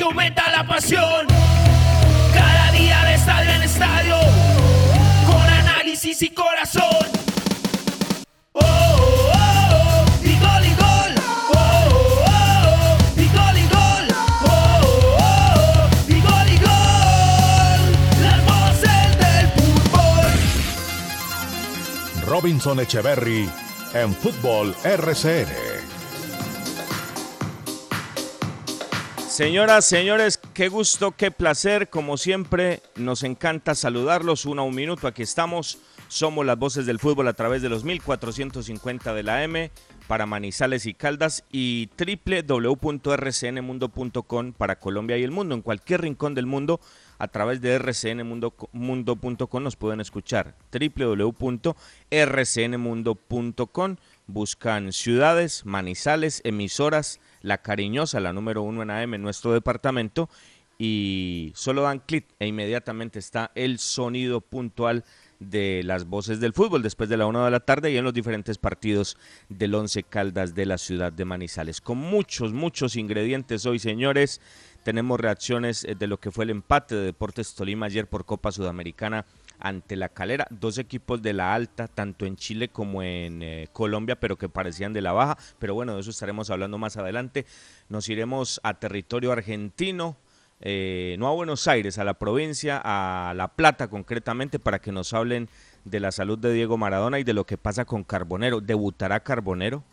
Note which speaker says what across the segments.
Speaker 1: que aumenta la pasión. Cada día de estadio en estadio, con análisis y corazón. Oh, oh, oh, y gol y gol. Oh, oh, oh, y gol y gol. Oh, oh, y gol y gol. Las voces del fútbol.
Speaker 2: Robinson Echeverry en Fútbol RCN.
Speaker 3: Señoras, señores, qué gusto, qué placer. Como siempre, nos encanta saludarlos. Uno a un minuto, aquí estamos. Somos las voces del fútbol a través de los 1450 de la M para Manizales y Caldas y www.rcnmundo.com para Colombia y el mundo. En cualquier rincón del mundo, a través de rcnmundo.com nos pueden escuchar. www.rcnmundo.com. Buscan ciudades, Manizales, emisoras la Cariñosa, la número uno en AM en nuestro departamento, y solo dan clic e inmediatamente está el sonido puntual de las voces del fútbol después de la una de la tarde y en los diferentes partidos del Once Caldas de la ciudad de Manizales. Con muchos, muchos ingredientes hoy, señores. Tenemos reacciones eh, de lo que fue el empate de Deportes Tolima ayer por Copa Sudamericana ante la calera. Dos equipos de la alta, tanto en Chile como en eh, Colombia, pero que parecían de la baja. Pero bueno, de eso estaremos hablando más adelante. Nos iremos a territorio argentino. Eh, no a Buenos Aires, a la provincia, a La Plata concretamente, para que nos hablen de la salud de Diego Maradona y de lo que pasa con Carbonero. ¿Debutará Carbonero?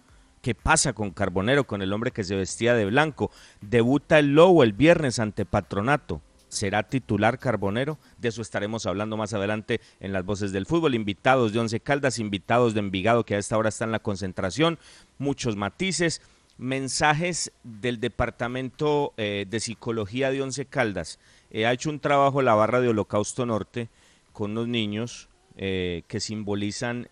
Speaker 3: ¿Qué pasa con Carbonero, con el hombre que se vestía de blanco? Debuta el Lobo el viernes ante Patronato será titular Carbonero. De eso estaremos hablando más adelante en las voces del fútbol. Invitados de Once Caldas, invitados de Envigado que a esta hora está en la concentración. Muchos matices. Mensajes del Departamento eh, de Psicología de Once Caldas. Eh, ha hecho un trabajo la barra de Holocausto Norte con los niños eh, que simbolizan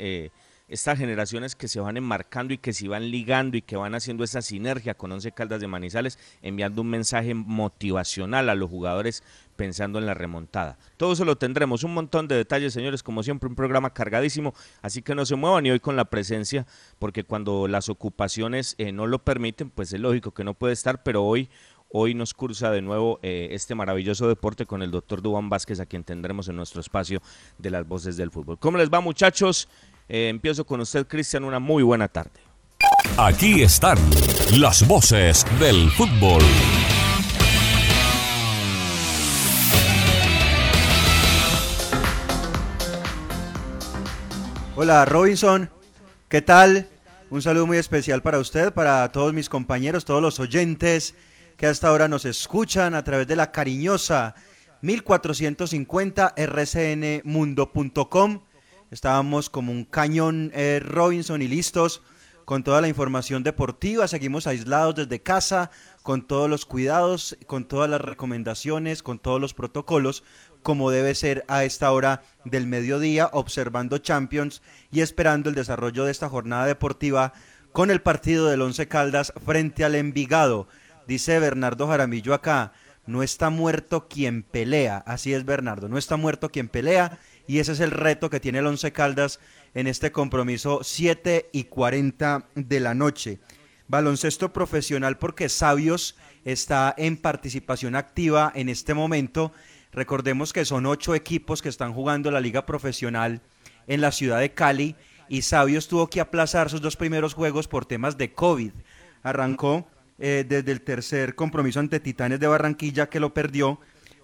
Speaker 3: estas generaciones que se van enmarcando y que se van ligando y que van haciendo esa sinergia con Once Caldas de Manizales, enviando un mensaje motivacional a los jugadores pensando en la remontada. Todo eso lo tendremos, un montón de detalles, señores, como siempre, un programa cargadísimo, así que no se muevan y hoy con la presencia, porque cuando las ocupaciones eh, no lo permiten, pues es lógico que no puede estar, pero hoy Hoy nos cursa de nuevo eh, este maravilloso deporte con el doctor Dubán Vázquez, a quien tendremos en nuestro espacio de las voces del fútbol. ¿Cómo les va, muchachos? Eh, empiezo con usted, Cristian, una muy buena tarde.
Speaker 2: Aquí están las voces del fútbol.
Speaker 4: Hola Robinson, ¿qué tal? Un saludo muy especial para usted, para todos mis compañeros, todos los oyentes que hasta ahora nos escuchan a través de la cariñosa 1450 rcnmundo.com Estábamos como un cañón eh, Robinson y listos con toda la información deportiva. Seguimos aislados desde casa, con todos los cuidados, con todas las recomendaciones, con todos los protocolos, como debe ser a esta hora del mediodía, observando Champions y esperando el desarrollo de esta jornada deportiva con el partido del Once Caldas frente al Envigado. Dice Bernardo Jaramillo acá, no está muerto quien pelea. Así es, Bernardo, no está muerto quien pelea y ese es el reto que tiene el Once Caldas en este compromiso 7 y 40 de la noche. Baloncesto profesional porque Sabios está en participación activa en este momento. Recordemos que son ocho equipos que están jugando la liga profesional en la ciudad de Cali y Sabios tuvo que aplazar sus dos primeros juegos por temas de COVID. Arrancó eh, desde el tercer compromiso ante Titanes de Barranquilla que lo perdió,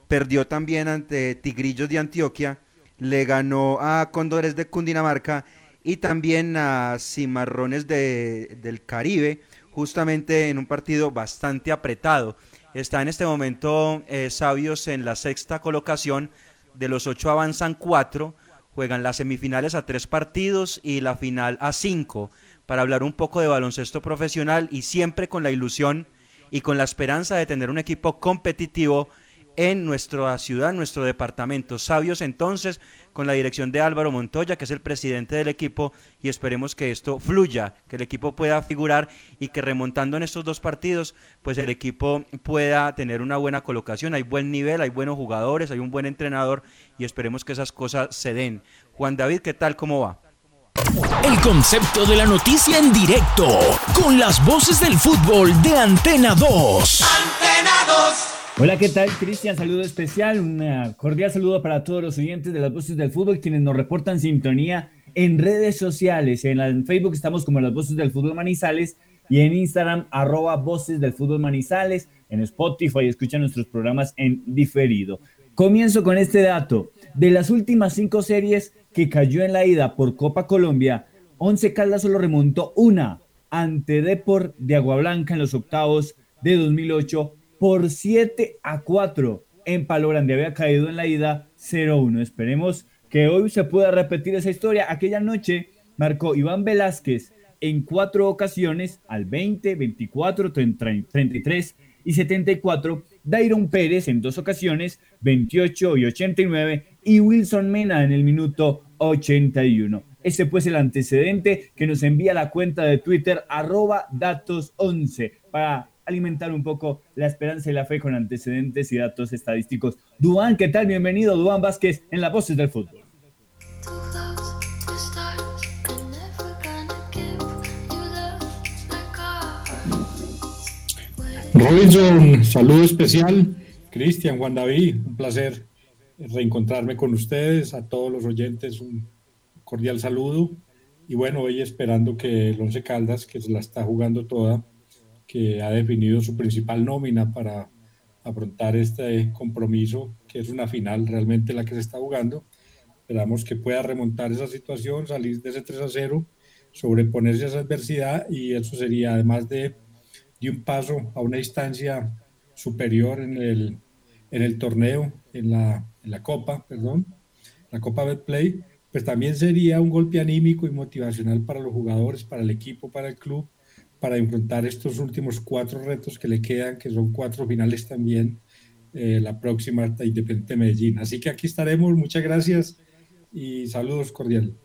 Speaker 4: perdió también ante Tigrillos de Antioquia le ganó a Cóndores de Cundinamarca y también a Cimarrones de, del Caribe, justamente en un partido bastante apretado. Está en este momento eh, Sabios en la sexta colocación. De los ocho avanzan cuatro. Juegan las semifinales a tres partidos y la final a cinco. Para hablar un poco de baloncesto profesional y siempre con la ilusión y con la esperanza de tener un equipo competitivo en nuestra ciudad, en nuestro departamento. Sabios entonces con la dirección de Álvaro Montoya, que es el presidente del equipo, y esperemos que esto fluya, que el equipo pueda figurar y que remontando en estos dos partidos, pues el equipo pueda tener una buena colocación. Hay buen nivel, hay buenos jugadores, hay un buen entrenador y esperemos que esas cosas se den. Juan David, ¿qué tal? ¿Cómo va?
Speaker 5: El concepto de la noticia en directo, con las voces del fútbol de Antena 2. Antena
Speaker 6: 2. Hola, ¿qué tal? Cristian, saludo especial, un cordial saludo para todos los oyentes de las voces del fútbol, quienes nos reportan sintonía en redes sociales. En, Facebook estamos como las voces del fútbol Manizales y en Instagram arroba voces del fútbol Manizales, en Spotify escuchan nuestros programas en diferido. Comienzo con este dato. De las últimas cinco series que cayó en la ida por Copa Colombia, Once Caldas solo remontó una ante Deport de Agua Blanca en los octavos de 2008 por 7 a 4 en Palo Grande. Había caído en la ida 0-1. Esperemos que hoy se pueda repetir esa historia. Aquella noche marcó Iván Velázquez en cuatro ocasiones al 20, 24, 33 y 74. Dairon Pérez en dos ocasiones, 28 y 89. Y Wilson Mena en el minuto 81. Ese pues el antecedente que nos envía la cuenta de Twitter arroba datos 11 para alimentar un poco la esperanza y la fe con antecedentes y datos estadísticos. Duan, ¿qué tal? Bienvenido, Duan Vázquez, en las voces del fútbol.
Speaker 7: Robinson, saludo especial. Cristian, Juan David, un placer reencontrarme con ustedes, a todos los oyentes, un cordial saludo. Y bueno, hoy esperando que el Once Caldas, que se la está jugando toda, que ha definido su principal nómina para afrontar este compromiso, que es una final realmente la que se está jugando. Esperamos que pueda remontar esa situación, salir de ese 3 a 0, sobreponerse a esa adversidad y eso sería además de, de un paso a una instancia superior en el, en el torneo, en la, la Copa, perdón, la Copa Betplay, pues también sería un golpe anímico y motivacional para los jugadores, para el equipo, para el club, para enfrentar estos últimos cuatro retos que le quedan, que son cuatro finales también, eh, la próxima Independiente Medellín. Así que aquí estaremos, muchas gracias y saludos cordiales.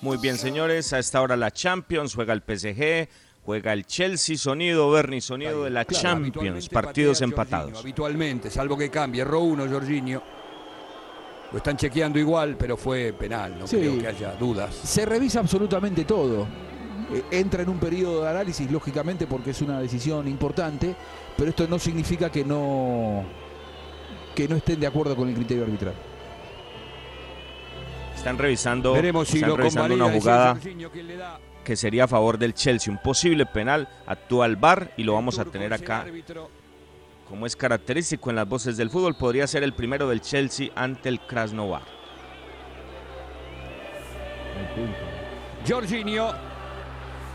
Speaker 3: Muy bien, señores, a esta hora la Champions, juega el PSG, juega el Chelsea, sonido, Bernie, sonido de la Champions, partidos empatados.
Speaker 8: habitualmente, salvo que cambie, erró uno, Jorginho. Lo están chequeando igual, pero fue penal, no creo que haya dudas.
Speaker 9: Se revisa absolutamente todo. Eh, entra en un periodo de análisis, lógicamente, porque es una decisión importante, pero esto no significa que no, que no estén de acuerdo con el criterio arbitral.
Speaker 3: Están revisando, están revisando una jugada que sería a favor del Chelsea, un posible penal, actúa el VAR y lo vamos a tener acá. Como es característico en las voces del fútbol, podría ser el primero del Chelsea ante el Krasnodar.
Speaker 8: Jorginho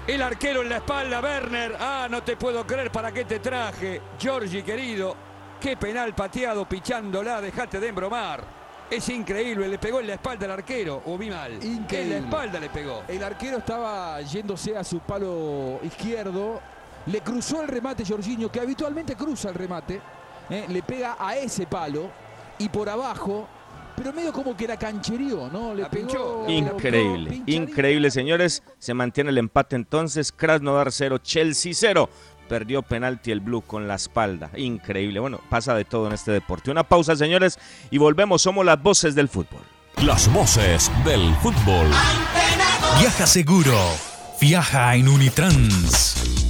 Speaker 8: el arquero en la espalda, Werner. Ah, no te puedo creer para qué te traje. Giorgi, querido. Qué penal pateado, pichándola. Dejate de embromar. Es increíble, le pegó en la espalda al arquero, o vi mal. Increíble. En la espalda le pegó.
Speaker 9: El arquero estaba yéndose a su palo izquierdo. Le cruzó el remate Jorginho, que habitualmente cruza el remate. Eh, le pega a ese palo. Y por abajo pero medio como que la cancherío, ¿no?
Speaker 3: Le pegó, Increíble, increíble, señores. Se mantiene el empate entonces. Krasnodar 0, Chelsea 0. Perdió penalti el Blue con la espalda. Increíble. Bueno, pasa de todo en este deporte. Una pausa, señores, y volvemos. Somos las voces del fútbol.
Speaker 5: Las voces del fútbol. Viaja seguro. Viaja en Unitrans.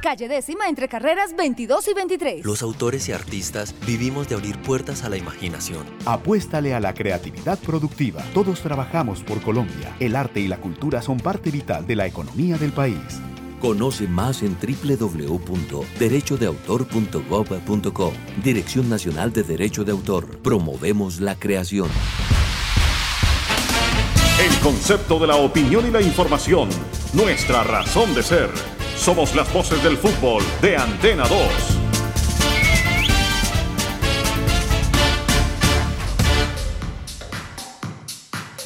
Speaker 10: Calle décima entre carreras 22 y 23.
Speaker 11: Los autores y artistas vivimos de abrir puertas a la imaginación.
Speaker 12: Apuéstale a la creatividad productiva. Todos trabajamos por Colombia. El arte y la cultura son parte vital de la economía del país.
Speaker 13: Conoce más en www.derechodeautor.gov.co. Dirección Nacional de Derecho de Autor. Promovemos la creación.
Speaker 14: El concepto de la opinión y la información. Nuestra razón de ser. Somos las voces del fútbol de Antena 2.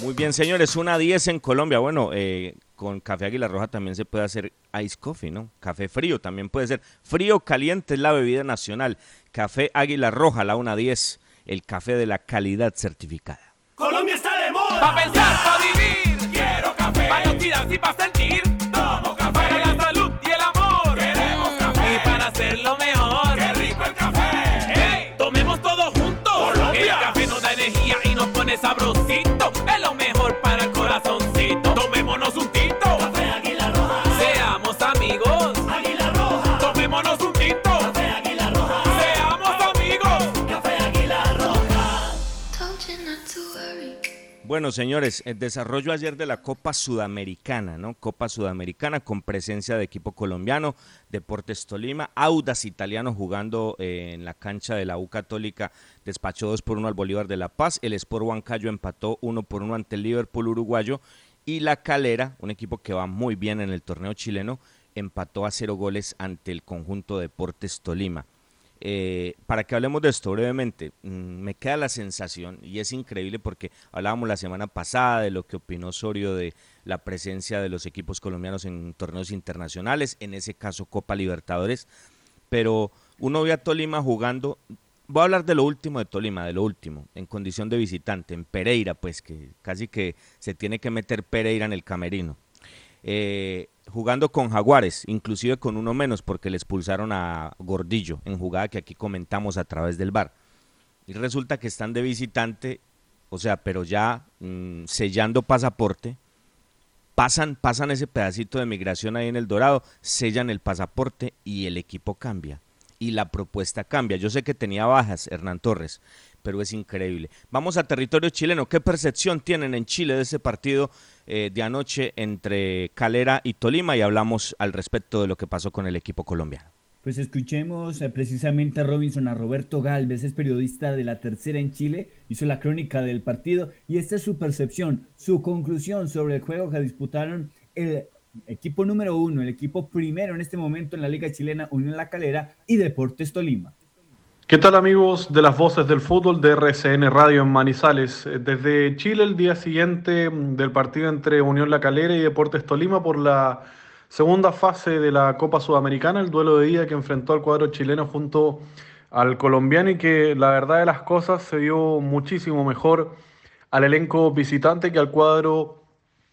Speaker 3: Muy bien, señores, una 10 en Colombia. Bueno, eh, con café Águila Roja también se puede hacer ice coffee, ¿no? Café frío también puede ser. Frío caliente es la bebida nacional. Café Águila Roja, la una 10, el café de la calidad certificada.
Speaker 15: Colombia está de moda. Pa' pensar, pa' vivir. Quiero café. Pa' actividad y pa' sentir. Sabrosito. Es lo
Speaker 3: Bueno, señores, el desarrollo ayer de la Copa Sudamericana, ¿no? Copa Sudamericana con presencia de equipo colombiano, Deportes Tolima, Audas italiano jugando eh, en la cancha de la U Católica, despachó 2 por 1 al Bolívar de La Paz, el Sport Huancayo empató 1 por 1 ante el Liverpool uruguayo y la Calera, un equipo que va muy bien en el torneo chileno, empató a cero goles ante el conjunto Deportes Tolima. Eh, para que hablemos de esto brevemente, mm, me queda la sensación, y es increíble porque hablábamos la semana pasada de lo que opinó Osorio de la presencia de los equipos colombianos en torneos internacionales, en ese caso Copa Libertadores, pero uno ve a Tolima jugando, voy a hablar de lo último de Tolima, de lo último, en condición de visitante, en Pereira, pues que casi que se tiene que meter Pereira en el camerino. Eh, jugando con Jaguares, inclusive con uno menos porque le expulsaron a Gordillo en jugada que aquí comentamos a través del bar. Y resulta que están de visitante, o sea, pero ya mm, sellando pasaporte, pasan, pasan ese pedacito de migración ahí en el Dorado, sellan el pasaporte y el equipo cambia. Y la propuesta cambia. Yo sé que tenía bajas Hernán Torres, pero es increíble. Vamos a territorio chileno. ¿Qué percepción tienen en Chile de ese partido eh, de anoche entre Calera y Tolima? Y hablamos al respecto de lo que pasó con el equipo colombiano.
Speaker 6: Pues escuchemos eh, precisamente a Robinson, a Roberto Galvez, es periodista de la tercera en Chile, hizo la crónica del partido y esta es su percepción, su conclusión sobre el juego que disputaron el equipo número uno, el equipo primero en este momento en la Liga Chilena, Unión La Calera y Deportes Tolima.
Speaker 16: ¿Qué tal amigos de las voces del fútbol de RCN Radio en Manizales? Eh, Desde Chile el día siguiente mm, del partido entre Unión La Calera y Deportes Tolima por la segunda fase de la Copa Sudamericana, el duelo de día que enfrentó al cuadro chileno junto al colombiano y que la verdad de las cosas se vio muchísimo mejor al elenco visitante que al cuadro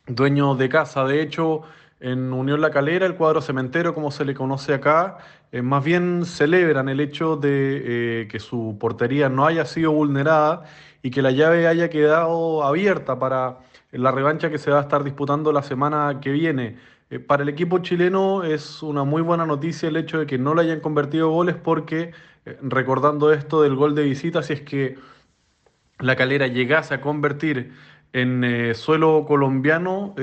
Speaker 16: dueño de casa. De hecho, en Unión La Calera, el cuadro cementero, como se le conoce acá, eh, más bien celebran el hecho de eh, que su portería no haya sido vulnerada y que la llave haya quedado abierta para la revancha que se va a estar disputando la semana que viene. Eh, para el equipo chileno es una muy buena noticia el hecho de que no le hayan convertido goles porque, recordando esto del gol de visita, si es que la calera llegase a convertir en suelo colombiano,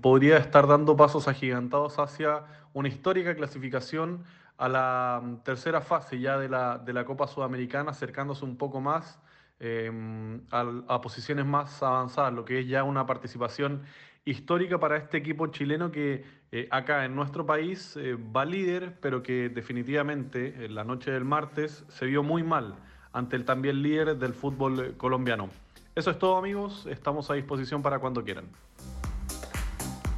Speaker 16: podría estar dando pasos agigantados hacia una histórica clasificación a la mm, tercera fase ya de la, de la Copa Sudamericana, acercándose un poco más eh, al- a, posiciones más avanzadas, lo que es ya una participación histórica para este equipo chileno que eh, acá en nuestro país eh, va líder, pero que definitivamente en la noche del martes se vio muy mal ante el también líder del fútbol eh, colombiano. Eso es todo amigos, estamos a disposición para cuando quieran.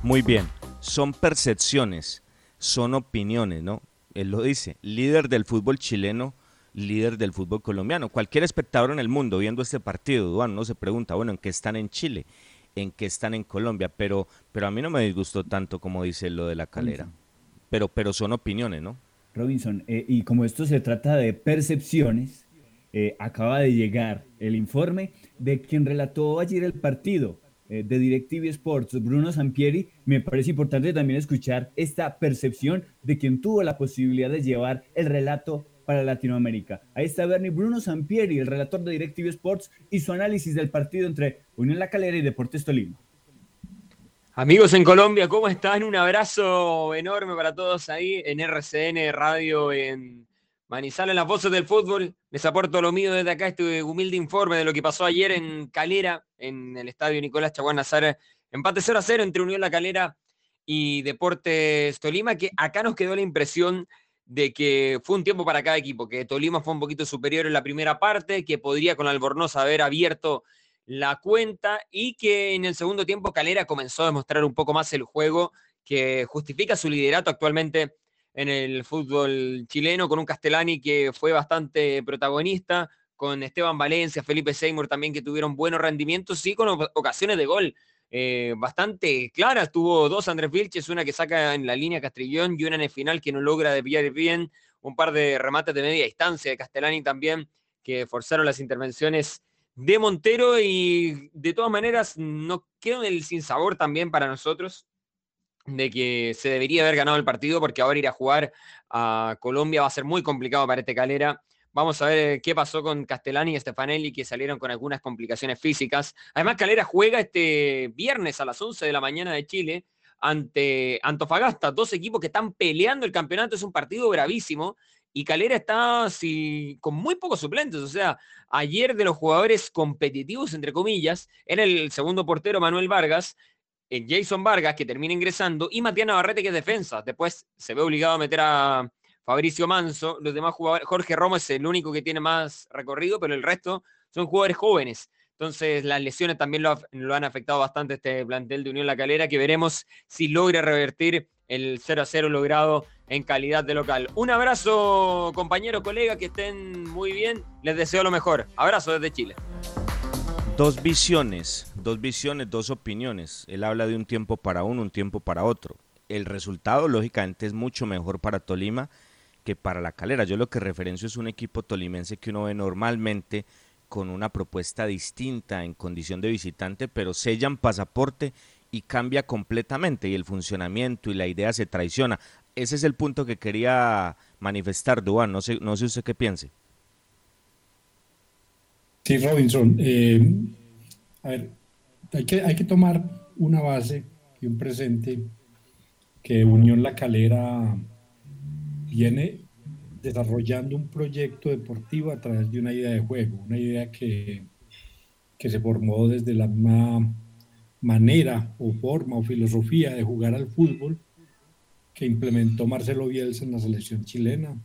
Speaker 3: Muy bien, son percepciones, son opiniones, ¿no? Él lo dice, líder del fútbol chileno, líder del fútbol colombiano. Cualquier espectador en el mundo viendo este partido, Duan, no se pregunta, bueno, ¿en qué están en Chile? en que están en Colombia, pero, pero a mí no me disgustó tanto como dice lo de la calera. Pero, pero son opiniones, ¿no?
Speaker 6: Robinson, eh, y como esto se trata de percepciones, eh, acaba de llegar el informe de quien relató ayer el partido de DirecTV Sports, Bruno Sampieri. Me parece importante también escuchar esta percepción de quien tuvo la posibilidad de llevar el relato para Latinoamérica. Ahí está Bernie Bruno Sampieri, el relator de DirecTV Sports, y su análisis del partido entre Unión La Calera y Deportes Tolima.
Speaker 17: Amigos en Colombia, ¿cómo están? Un abrazo enorme para todos ahí en RCN Radio en Manizales, las voces del fútbol. Les aporto lo mío desde acá, este humilde informe de lo que pasó ayer en Calera, en el estadio Nicolás Chaguán Nazar. Empate 0 a 0 entre Unión La Calera y Deportes Tolima, que acá nos quedó la impresión de que fue un tiempo para cada equipo, que Tolima fue un poquito superior en la primera parte, que podría con Albornoz haber abierto la cuenta y que en el segundo tiempo Calera comenzó a demostrar un poco más el juego que justifica su liderato actualmente en el fútbol chileno, con un Castellani que fue bastante protagonista, con Esteban Valencia, Felipe Seymour también que tuvieron buenos rendimientos y con ocasiones de gol eh, bastante claras. Tuvo dos Andrés Vilches, una que saca en la línea Castrillón y una en el final que no logra desviar bien. Un par de remates de media distancia de Castellani también que forzaron las intervenciones de Montero y de todas maneras no quedó el sinsabor también para nosotros de que se debería haber ganado el partido porque ahora ir a jugar a Colombia va a ser muy complicado para este Calera. Vamos a ver qué pasó con Castellani y Stefanelli, que salieron con algunas complicaciones físicas. Además, Calera juega este viernes a las 11 de la mañana de Chile ante Antofagasta, dos equipos que están peleando el campeonato. Es un partido gravísimo y Calera está con muy pocos suplentes. O sea, ayer de los jugadores competitivos, entre comillas, era el segundo portero Manuel Vargas Jason Vargas, que termina ingresando, y Matías Navarrete, que es defensa. Después se ve obligado a meter a Fabricio Manso. Los demás jugadores, Jorge Romo es el único que tiene más recorrido, pero el resto son jugadores jóvenes. Entonces las lesiones también lo, han afectado bastante este plantel de Unión La Calera, que veremos si logra revertir el 0 a 0 logrado en calidad de local. Un abrazo, compañero, colega, que estén muy bien. Les deseo lo mejor. Abrazo desde Chile.
Speaker 3: Dos visiones, dos visiones, dos opiniones. Él habla de un tiempo para uno, un tiempo para otro. El resultado, lógicamente, es mucho mejor para Tolima que para la calera. Yo lo que referencio es un equipo tolimense que uno ve normalmente con una propuesta distinta en condición de visitante, pero sellan pasaporte y cambia completamente y el funcionamiento y la idea se traiciona. Ese es el punto que quería manifestar, Duan. No sé, no sé usted qué piense.
Speaker 7: Sí, Robinson. Eh, a ver, hay que, hay que tomar una base y un presente que Unión La Calera viene desarrollando un proyecto deportivo a través de una idea de juego, una idea que, que se formó desde la misma manera o forma o filosofía de jugar al fútbol que implementó Marcelo Bielsa en la selección chilena,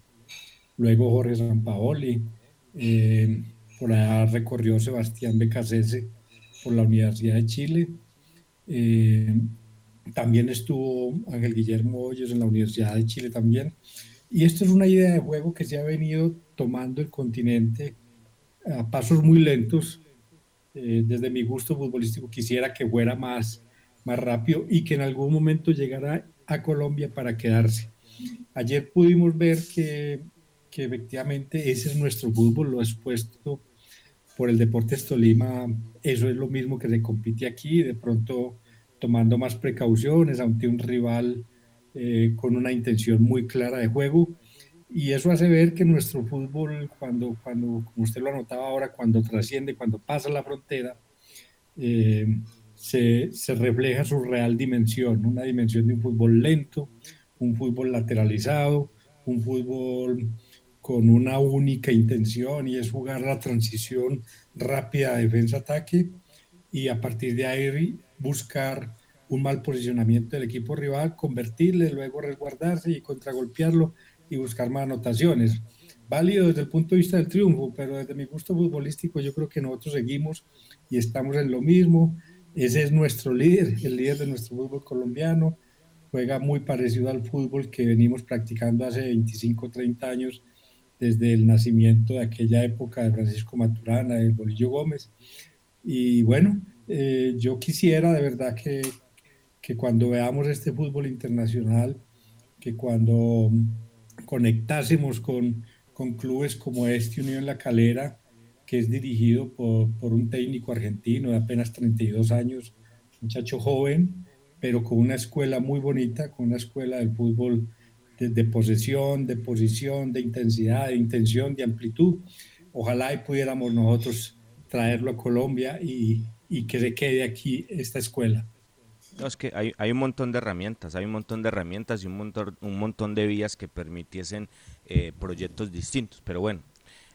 Speaker 7: luego Jorge Sampaoli, eh, por allá recorrió Sebastián Becasese por la Universidad de Chile. Eh, también estuvo Ángel Guillermo Hoyos en la Universidad de Chile también. Y esto es una idea de juego que se ha venido tomando el continente a pasos muy lentos. Eh, desde mi gusto futbolístico quisiera que fuera más, más rápido y que en algún momento llegara a Colombia para quedarse. Ayer pudimos ver que, que efectivamente ese es nuestro fútbol, lo expuesto por el Deportes Tolima, eso es lo mismo que se compite aquí, de pronto tomando más precauciones ante un rival eh, con una intención muy clara de juego. Y eso hace ver que nuestro fútbol, cuando, cuando como usted lo anotaba ahora, cuando trasciende, cuando pasa la frontera, eh, se, se, refleja su real dimensión, una dimensión de un fútbol lento, un fútbol lateralizado, un fútbol con una única intención y es jugar la transición rápida defensa-ataque y a partir de ahí buscar un mal posicionamiento del equipo rival, convertirle, luego resguardarse y contragolpearlo y buscar más anotaciones. Válido desde el punto de vista del triunfo, pero desde mi gusto futbolístico yo creo que nosotros seguimos y estamos en lo mismo. Ese es nuestro líder, el líder de nuestro fútbol colombiano. Juega muy parecido al fútbol que venimos practicando hace 25, 30 años desde el nacimiento de aquella época de Francisco Maturana, del Bolillo Gómez. Y bueno, eh, yo quisiera de verdad que, que cuando veamos este fútbol internacional, que cuando conectásemos con, con clubes como este Unión La Calera, que es dirigido por, por, un técnico argentino de apenas 32 años, muchacho joven, pero con una escuela muy bonita, con una escuela del fútbol de, posesión, de posición, de intensidad, de intención, de amplitud. Ojalá y pudiéramos nosotros traerlo a Colombia y, y que se quede aquí esta escuela.
Speaker 3: No, es que hay, hay, un montón de herramientas, hay un montón de herramientas y un montón, un montón de vías que permitiesen eh, proyectos distintos. Pero bueno,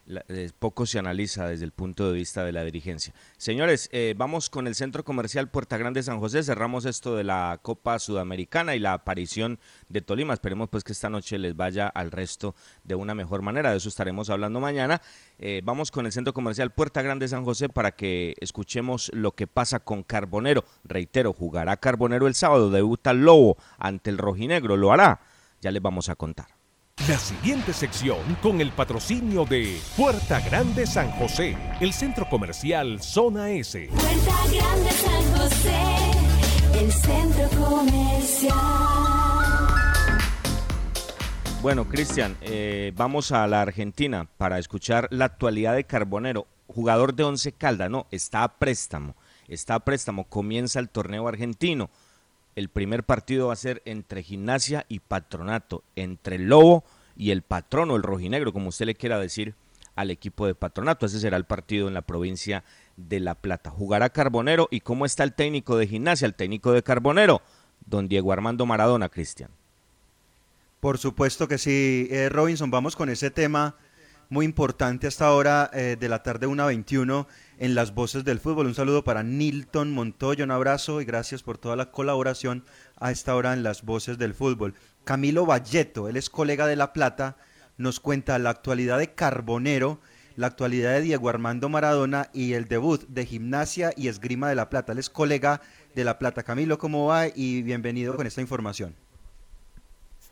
Speaker 3: eh, poco se analiza desde el punto de vista de la dirigencia. Señores, eh, vamos con el Centro Comercial Puerta Grande San José. Cerramos esto de la Copa Sudamericana y la aparición de Tolima. Esperemos pues que esta noche les vaya al resto de una mejor manera. De eso estaremos hablando mañana. Eh, vamos con el Centro Comercial Puerta Grande San José para que escuchemos lo que pasa con Carbonero. Reitero, jugará Carbonero el sábado, debuta Lobo ante el Rojinegro. ¿Lo hará? Ya les vamos a contar.
Speaker 5: La siguiente sección con el patrocinio de Puerta Grande San José, el centro comercial Zona S.
Speaker 18: Puerta Grande San José, el centro comercial.
Speaker 3: Bueno, Cristian, eh, vamos a la Argentina para escuchar la actualidad de Carbonero, jugador de Once Calda, no, está a préstamo, está a préstamo, comienza el torneo argentino. El primer partido va a ser entre Gimnasia y Patronato, entre el Lobo y el Patrono, el Rojinegro, como usted le quiera decir al equipo de Patronato. Ese será el partido en la provincia de La Plata. Jugará Carbonero y cómo está el técnico de Gimnasia, el técnico de Carbonero, don Diego Armando Maradona, Cristian.
Speaker 4: Por supuesto que sí, eh, Robinson, vamos con ese tema muy importante hasta ahora eh, de la tarde 1.21 en las voces del fútbol. Un saludo para Nilton Montoya, un abrazo y gracias por toda la colaboración a esta hora en las voces del fútbol. Camilo Valleto, él es colega de La Plata, nos cuenta la actualidad de Carbonero, la actualidad de Diego Armando Maradona y el debut de Gimnasia y Esgrima de La Plata. Él es colega de La Plata. Camilo, ¿cómo va? Y bienvenido con esta información.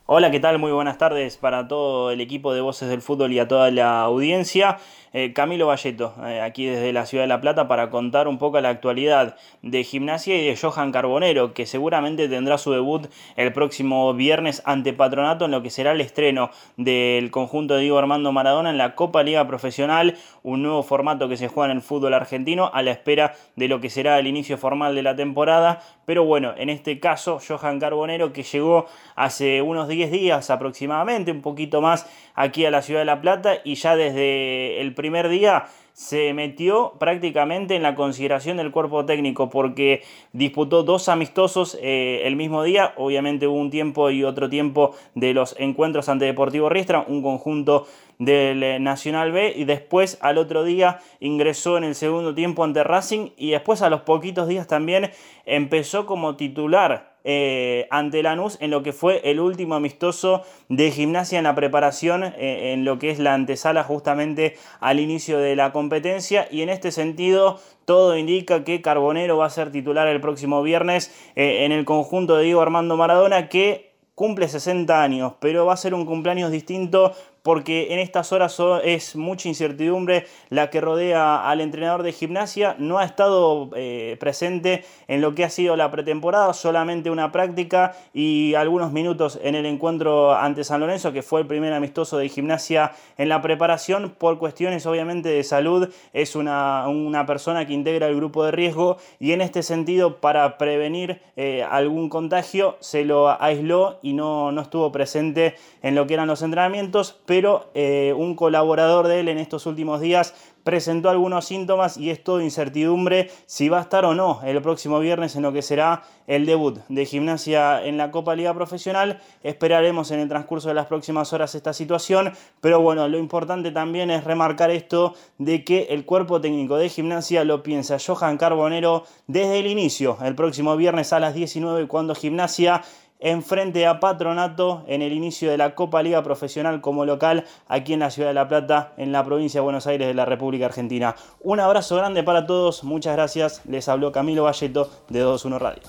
Speaker 19: Hola, ¿qué tal? Muy buenas tardes para todo el equipo de Voces del Fútbol y a toda la audiencia. Eh, Camilo Valleto, eh, aquí desde la Ciudad de La Plata, para contar un poco la actualidad de Gimnasia y de Johan Carbonero, que seguramente tendrá su debut el próximo viernes ante Patronato en lo que será el estreno del conjunto de Diego Armando Maradona en la Copa Liga Profesional, un nuevo formato que se juega en el fútbol argentino a la espera de lo que será el inicio formal de la temporada. Pero bueno, en este caso, Johan Carbonero, que llegó hace unos 10 días aproximadamente, un poquito más aquí a la Ciudad de La Plata y ya desde el primer día se metió prácticamente en la consideración del cuerpo técnico porque disputó dos amistosos eh, el mismo día. Obviamente hubo un tiempo y otro tiempo de los encuentros ante Deportivo Riestra, un conjunto del eh, Nacional B y después al otro día ingresó en el segundo tiempo ante Racing y después a los poquitos días también empezó como titular eh, ante Lanús en lo que fue el último amistoso de gimnasia en la preparación, eh, en lo que es la antesala justamente al inicio de la competencia. Y en este sentido todo indica que Carbonero va a ser titular el próximo viernes eh, en el conjunto de Diego Armando Maradona que cumple 60 años, pero va a ser un cumpleaños distinto porque en estas horas es mucha incertidumbre la que rodea al entrenador de gimnasia. No ha estado eh, presente en lo que ha sido la pretemporada, solamente una práctica y algunos minutos en el encuentro ante San Lorenzo, que fue el primer amistoso de gimnasia en la preparación. Por cuestiones obviamente de salud, es una, una persona que integra el grupo de riesgo y en este sentido, para prevenir eh, algún contagio, se lo aisló y no, no estuvo presente en lo que eran los entrenamientos pero eh, un colaborador de él en estos últimos días presentó algunos síntomas y es todo incertidumbre si va a estar o no el próximo viernes en lo que será el debut de gimnasia en la Copa Liga Profesional. Esperaremos en el transcurso de las próximas horas esta situación, pero bueno, lo importante también es remarcar esto de que el cuerpo técnico de gimnasia lo piensa Johan Carbonero desde el inicio, el próximo viernes a las 19 cuando gimnasia enfrente a Patronato en el inicio de la Copa Liga Profesional como local aquí en la Ciudad de La Plata, en la provincia de Buenos Aires de la República Argentina. Un abrazo grande para todos, muchas gracias. Les habló Camilo Valleto de 21 Radio.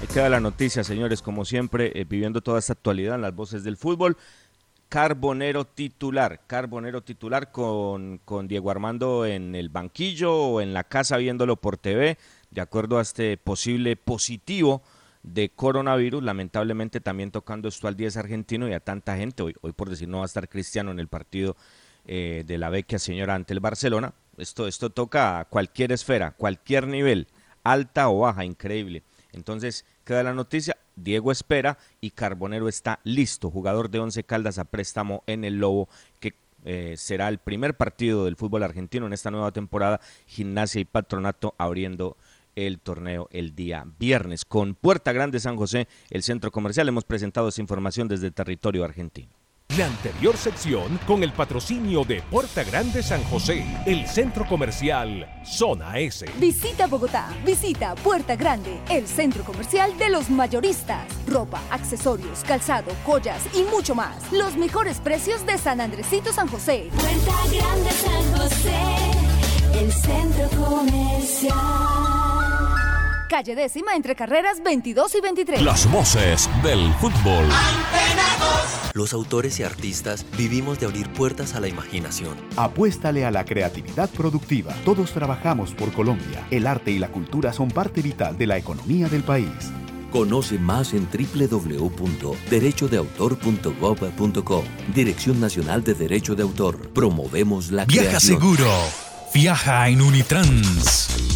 Speaker 3: Ahí queda la noticia, señores, como siempre, eh, viviendo toda esta actualidad en las voces del fútbol. Carbonero titular, Carbonero titular con, con Diego Armando en el banquillo o en la casa viéndolo por TV, de acuerdo a este posible positivo de coronavirus, lamentablemente también tocando esto al 10 argentino y a tanta gente, hoy, hoy por decir no va a estar Cristiano en el partido eh, de la vecchia señora ante el Barcelona, esto, esto toca a cualquier esfera, cualquier nivel, alta o baja, increíble. Entonces, queda la noticia, Diego espera y Carbonero está listo, jugador de Once Caldas a préstamo en el Lobo, que eh, será el primer partido del fútbol argentino en esta nueva temporada, Gimnasia y Patronato abriendo el torneo el día viernes. Con Puerta Grande San José, el centro comercial, hemos presentado esa información desde el territorio argentino.
Speaker 5: La anterior sección con el patrocinio de Puerta Grande San José, el centro comercial Zona S.
Speaker 10: Visita Bogotá, visita Puerta Grande, el centro comercial de los mayoristas. Ropa, accesorios, calzado, joyas y mucho más. Los mejores precios de San Andresito San José.
Speaker 18: Puerta Grande San José, el centro comercial.
Speaker 10: Calle décima entre carreras 22 y 23.
Speaker 5: Las voces del fútbol.
Speaker 11: Los autores y artistas vivimos de abrir puertas a la imaginación.
Speaker 12: Apuéstale a la creatividad productiva. Todos trabajamos por Colombia. El arte y la cultura son parte vital de la economía del país.
Speaker 13: Conoce más en www.derechodeautor.gov.co. Dirección Nacional de Derecho de Autor. Promovemos la
Speaker 5: Viaja
Speaker 13: creación.
Speaker 5: seguro. Viaja en Unitrans.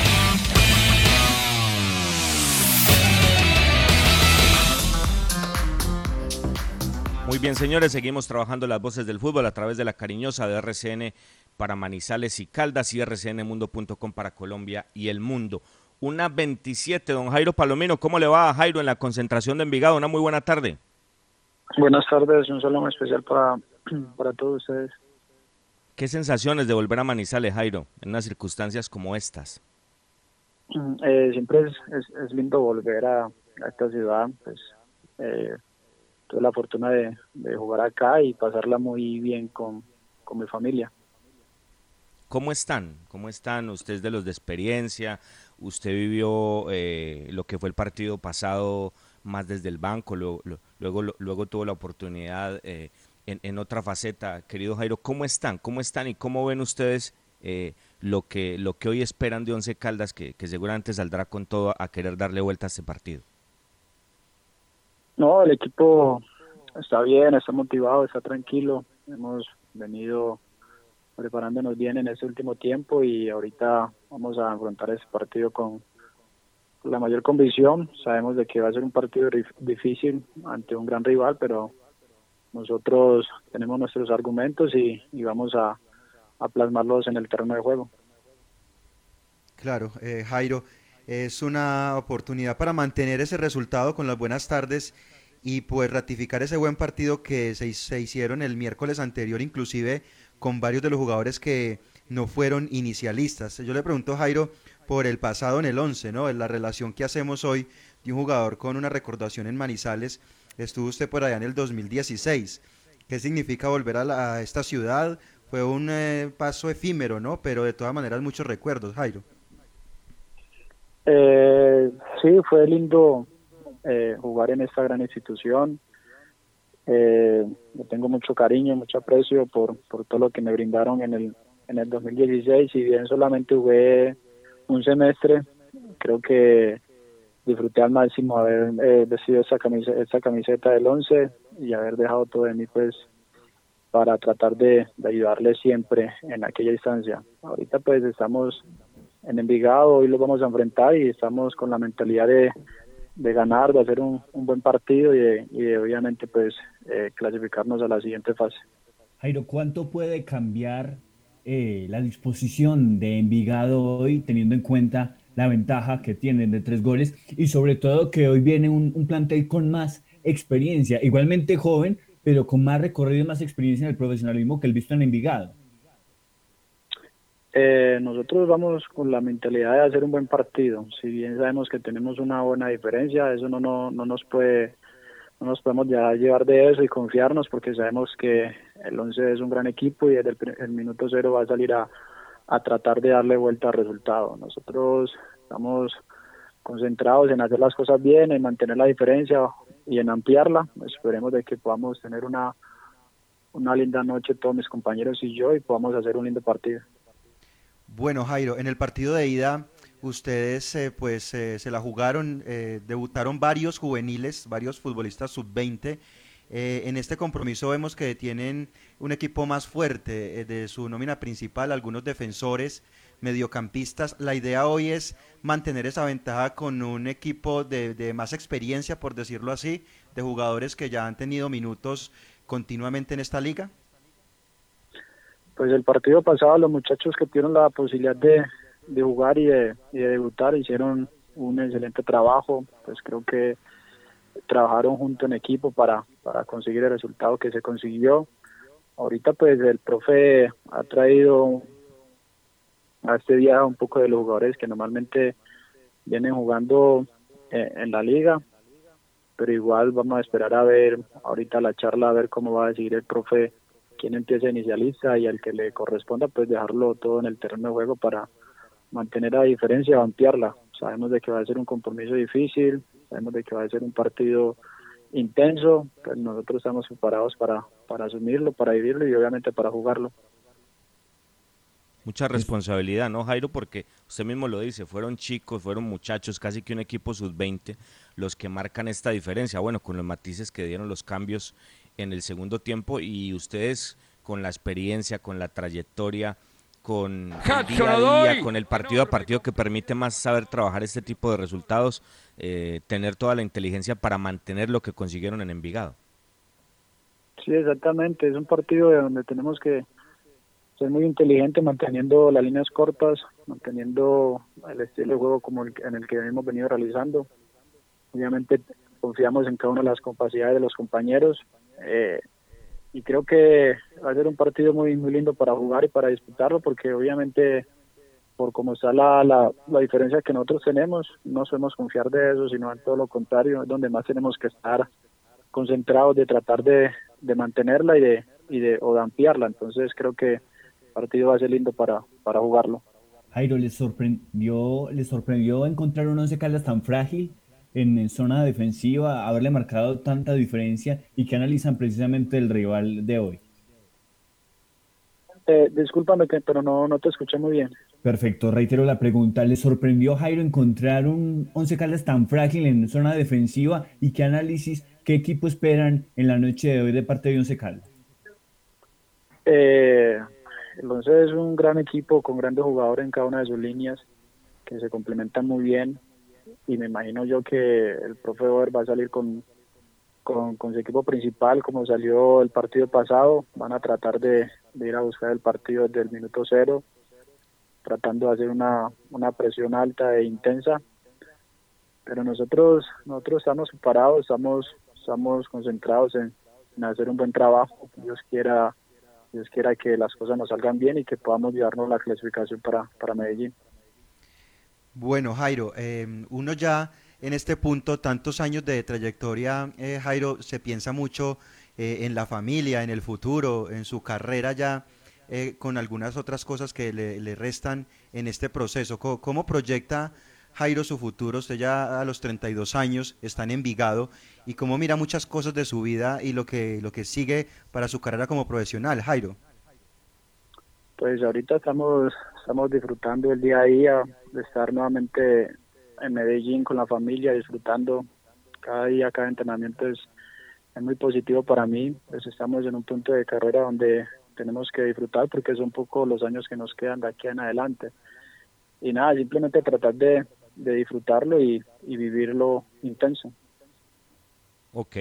Speaker 3: Bien, señores, seguimos trabajando las voces del fútbol a través de la cariñosa de RCN para Manizales y Caldas y rcnmundo.com para Colombia y el mundo. Una 27, don Jairo Palomino, ¿cómo le va a Jairo en la concentración de Envigado? Una muy buena tarde.
Speaker 20: Buenas tardes, un saludo especial para, para todos ustedes.
Speaker 3: ¿Qué sensaciones de volver a Manizales, Jairo, en unas circunstancias como estas?
Speaker 20: Eh, siempre es, es, es lindo volver a, a esta ciudad, pues eh, tuve la fortuna de, jugar acá y pasarla muy bien con, con mi familia.
Speaker 3: ¿Cómo están? ¿Cómo están? Usted es de los de experiencia, usted vivió eh, lo que fue el partido pasado más desde el banco, luego, luego, luego tuvo la oportunidad eh, en, en, otra faceta. Querido Jairo, ¿cómo están? ¿Cómo están y cómo ven ustedes eh, lo, que, lo que hoy esperan de Once Caldas, que, que seguramente saldrá con todo a querer darle vuelta a este partido?
Speaker 20: No, el equipo está bien, está motivado, está tranquilo. Hemos venido preparándonos bien en ese último tiempo y ahorita vamos a afrontar ese partido con la mayor convicción. Sabemos de que va a ser un partido difícil ante un gran rival, pero nosotros tenemos nuestros argumentos y, vamos a, a, plasmarlos en el terreno de juego.
Speaker 4: Claro, eh, Jairo, es una oportunidad para mantener ese resultado con las buenas tardes y pues ratificar ese buen partido que se, se hicieron el miércoles anterior, inclusive con varios de los jugadores que no fueron inicialistas. Yo le pregunto, Jairo, por el pasado en el 11, ¿no? En la relación que hacemos hoy de un jugador con una recordación en Manizales. Estuvo usted por allá en el 2016. ¿Qué significa volver a, la, a esta ciudad? Fue un eh, paso efímero, ¿no? Pero de todas maneras muchos recuerdos, Jairo.
Speaker 20: Eh, sí, fue lindo eh, jugar en esta gran institución. Eh, tengo mucho cariño, mucho aprecio por, por todo lo que me brindaron en el, en el 2016. Si bien solamente jugué un semestre, creo que disfruté al máximo haber eh, vestido esa camiseta, esa camiseta del 11 y haber dejado todo de mí pues para tratar de, de ayudarle siempre en aquella instancia. Ahorita pues estamos en Envigado, hoy lo vamos a enfrentar y estamos con la mentalidad de, de ganar, de hacer un, un buen partido y de, y obviamente pues eh, clasificarnos a la siguiente fase.
Speaker 6: Jairo, ¿cuánto puede cambiar eh, la disposición de Envigado hoy, teniendo en cuenta la ventaja que tienen de tres goles y sobre todo que hoy viene un, un plantel con más experiencia, igualmente joven, pero con más recorrido y más experiencia en el profesionalismo que el visto en Envigado?
Speaker 20: Eh, nosotros vamos con la mentalidad de hacer un buen partido. Si bien sabemos que tenemos una buena diferencia, eso no, no, no nos puede, no nos podemos ya llevar de eso y confiarnos porque sabemos que el 11 es un gran equipo y desde el, el minuto cero va a salir a, a tratar de darle vuelta al resultado. Nosotros estamos concentrados en hacer las cosas bien, en mantener la diferencia y en ampliarla. Esperemos de que podamos tener una, una linda noche todos mis compañeros y yo y podamos hacer un lindo partido.
Speaker 4: Bueno, Jairo, en el partido de ida ustedes eh, pues eh, se la jugaron, eh, debutaron varios juveniles, varios futbolistas sub-20. Eh, en este compromiso vemos que tienen un equipo más fuerte eh, de su nómina principal, algunos defensores, mediocampistas. La idea hoy es mantener esa ventaja con un equipo de, de más experiencia, por decirlo así, de jugadores que ya han tenido minutos continuamente en esta liga.
Speaker 20: Pues el partido pasado los muchachos que tuvieron la posibilidad de, jugar y de, debutar hicieron un excelente trabajo, pues creo que trabajaron junto en equipo para, conseguir el resultado que se consiguió. Ahorita pues el profe ha traído a este día un poco de los jugadores que normalmente vienen jugando eh, en la liga, pero igual vamos a esperar a ver ahorita la charla, a ver cómo va a seguir el profe, quién empieza inicialista y al que le corresponda pues dejarlo todo en el terreno de juego para mantener la diferencia o ampliarla. Sabemos de que va a ser un compromiso difícil, sabemos de que va a ser un partido intenso, pero nosotros estamos preparados para, para asumirlo, para vivirlo y obviamente para jugarlo.
Speaker 3: Mucha responsabilidad, ¿no, Jairo? Porque usted mismo lo dice, fueron chicos, fueron muchachos, casi que un equipo sub-20 los que marcan esta diferencia. Bueno, con los matices que dieron los cambios en el segundo tiempo y ustedes con la experiencia, con la trayectoria, con el día a día, con el partido a partido que permite más saber trabajar este tipo de resultados, eh, tener toda la inteligencia para mantener lo que consiguieron en Envigado.
Speaker 20: Sí, exactamente. Es un partido de donde tenemos que ser muy inteligente manteniendo las líneas cortas, manteniendo el estilo de juego como el, en el que hemos venido realizando. Obviamente confiamos en cada una de las capacidades de los compañeros eh, y creo que va a ser un partido muy muy lindo para jugar y para disputarlo porque obviamente por cómo está la, la, diferencia que nosotros tenemos, no podemos confiar de eso, sino todo lo contrario, es donde más tenemos que estar concentrados de tratar de, de mantenerla y de, y de, o de ampliarla. Entonces creo que el partido va a ser lindo para, para jugarlo.
Speaker 6: Jairo, ¿les sorprendió, ¿les sorprendió encontrar un once Caldas tan frágil en, zona defensiva, haberle marcado tanta diferencia y que analizan precisamente el rival de hoy?
Speaker 20: Eh, discúlpame, pero no, no te escuché muy bien.
Speaker 6: Perfecto, reitero la pregunta. ¿Le sorprendió Jairo encontrar un Once Caldas tan frágil en zona defensiva y qué análisis, qué equipo esperan en la noche de hoy de parte de Once Caldas?
Speaker 20: Eh, el Once es un gran equipo con grandes jugadores en cada una de sus líneas que se complementan muy bien y me imagino yo que el profe Boer va a salir con, con, su equipo principal como salió el partido pasado. Van a tratar de, ir a buscar el partido desde el minuto cero tratando de hacer una, una presión alta e intensa. Pero nosotros nosotros estamos preparados, estamos estamos concentrados en, en, hacer un buen trabajo. Dios quiera Dios quiera que las cosas nos salgan bien y que podamos llevarnos la clasificación para, para Medellín.
Speaker 4: Bueno, Jairo, eh, uno ya en este punto, tantos años de trayectoria, eh, Jairo, se piensa mucho eh, en la familia, en el futuro, en su carrera ya eh, con algunas otras cosas que le, restan en este proceso. ¿Cómo, ¿Cómo, proyecta Jairo su futuro? Usted ya a los 32 años está en Envigado y cómo mira muchas cosas de su vida y lo que, lo que sigue para su carrera como profesional, Jairo.
Speaker 20: Pues ahorita estamos, estamos disfrutando el día a día de estar nuevamente en Medellín con la familia, disfrutando cada día, cada entrenamiento es, es muy positivo para mí. Pues estamos en un punto de carrera donde tenemos que disfrutar porque son poco los años que nos quedan de aquí en adelante. Y nada, simplemente tratar de, de disfrutarlo y, y, vivirlo intenso.
Speaker 3: Ok.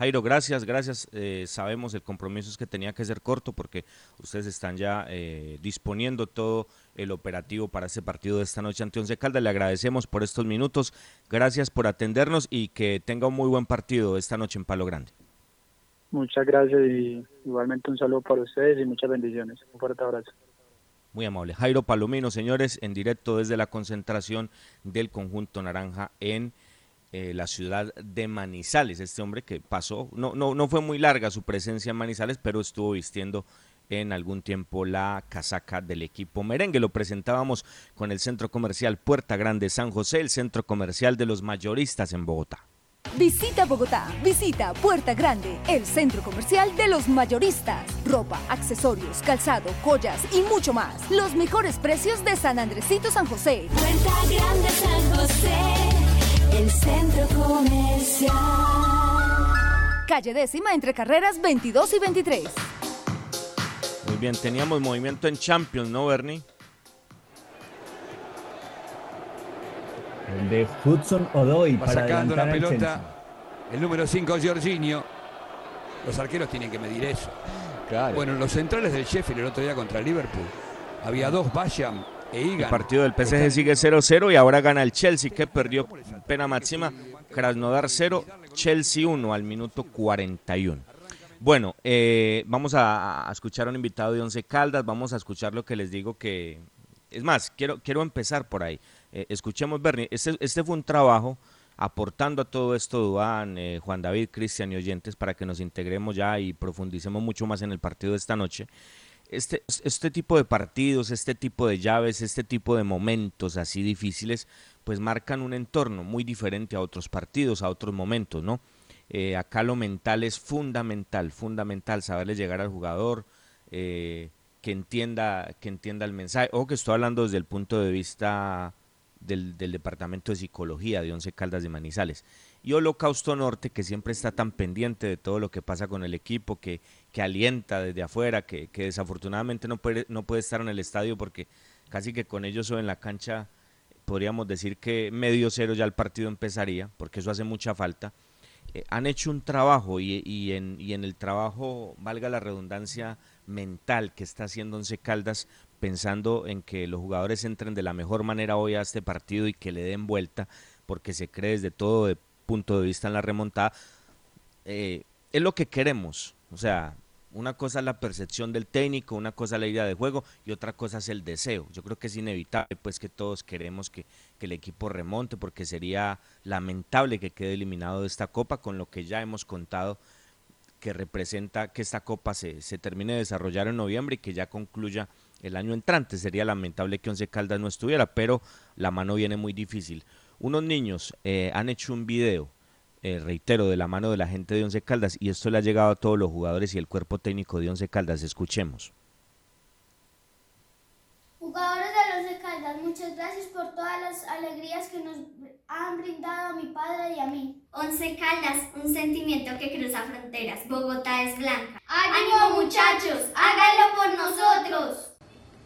Speaker 3: Jairo, gracias, gracias. Eh, sabemos el compromiso es que tenía que ser corto porque ustedes están ya eh, disponiendo todo el operativo para ese partido de esta noche ante Once Caldas. Le agradecemos por estos minutos. Gracias por atendernos y que tenga un muy buen partido esta noche en Palo Grande.
Speaker 20: Muchas gracias y igualmente un saludo para ustedes y muchas bendiciones. Un fuerte abrazo.
Speaker 3: Muy amable. Jairo Palomino, señores, en directo desde la concentración del conjunto naranja en eh, la ciudad de Manizales. Este hombre que pasó, no, no, no fue muy larga su presencia en Manizales, pero estuvo vistiendo en algún tiempo la casaca del equipo merengue. Lo presentábamos con el centro comercial Puerta Grande San José, el centro comercial de los mayoristas en Bogotá.
Speaker 10: Visita Bogotá, visita Puerta Grande, el centro comercial de los mayoristas. Ropa, accesorios, calzado, joyas y mucho más. Los mejores precios de San Andresito San José.
Speaker 18: Puerta Grande San José, el centro comercial.
Speaker 10: Calle décima entre carreras 22 y 23.
Speaker 3: Muy bien, teníamos movimiento en Champions, ¿no, Bernie?
Speaker 6: El de Hudson Odoy
Speaker 8: Va
Speaker 6: para
Speaker 8: sacando la pelota. El número 5, Jorginho. Los arqueros tienen que medir eso. Bueno, los centrales del Sheffield el otro día contra Liverpool. Había dos, Basham e Igan.
Speaker 3: El partido del PSG sigue 0-0 y ahora gana el Chelsea que perdió pena máxima. Krasnodar 0, Chelsea 1 al minuto 41. Bueno, eh, vamos a, a escuchar a un invitado de Once Caldas, vamos a escuchar lo que les digo que... Es más, quiero, quiero empezar por ahí. Eh, escuchemos, Bernie, este, este fue un trabajo aportando a todo esto, Duan, eh, Juan David, Cristian y oyentes, para que nos integremos ya y profundicemos mucho más en el partido de esta noche. Este, este tipo de partidos, este tipo de llaves, este tipo de momentos así difíciles, pues marcan un entorno muy diferente a otros partidos, a otros momentos, ¿no? Eh, acá lo mental es fundamental, fundamental, saberle llegar al jugador, eh, que entienda, que entienda el mensaje. O que estoy hablando desde el punto de vista del, del Departamento de Psicología de Once Caldas de Manizales. Y Holocausto Norte, que siempre está tan pendiente de todo lo que pasa con el equipo, que, que alienta desde afuera, que, que desafortunadamente no puede, no puede estar en el estadio porque casi que con ellos o en la cancha podríamos decir que medio cero ya el partido empezaría, porque eso hace mucha falta. Eh, han hecho un trabajo y, y en, y en el trabajo, valga la redundancia mental que está haciendo Once Caldas, pensando en que los jugadores entren de la mejor manera hoy a este partido y que le den vuelta, porque se cree desde todo de punto de vista en la remontada, eh, es lo que queremos. O sea, una cosa es la percepción del técnico, una cosa es la idea de juego y otra cosa es el deseo. Yo creo que es inevitable pues que todos queremos que, que el equipo remonte porque sería lamentable que quede eliminado de esta copa con lo que ya hemos contado que representa que esta copa se, se termine de desarrollar en noviembre y que ya concluya el año entrante. Sería lamentable que Once Caldas no estuviera, pero la mano viene muy difícil. Unos niños eh, han hecho un video, eh, reitero, de la mano de la gente de Once Caldas y esto le ha llegado a todos los jugadores y el cuerpo técnico de Once Caldas. Escuchemos.
Speaker 21: Jugadores de de Caldas, muchas gracias por todas las alegrías que nos han brindado a mi padre y a mí.
Speaker 22: Once Caldas, un sentimiento que cruza fronteras. Bogotá es blanca.
Speaker 21: ¡Ánimo muchachos! ¡Háganlo por nosotros!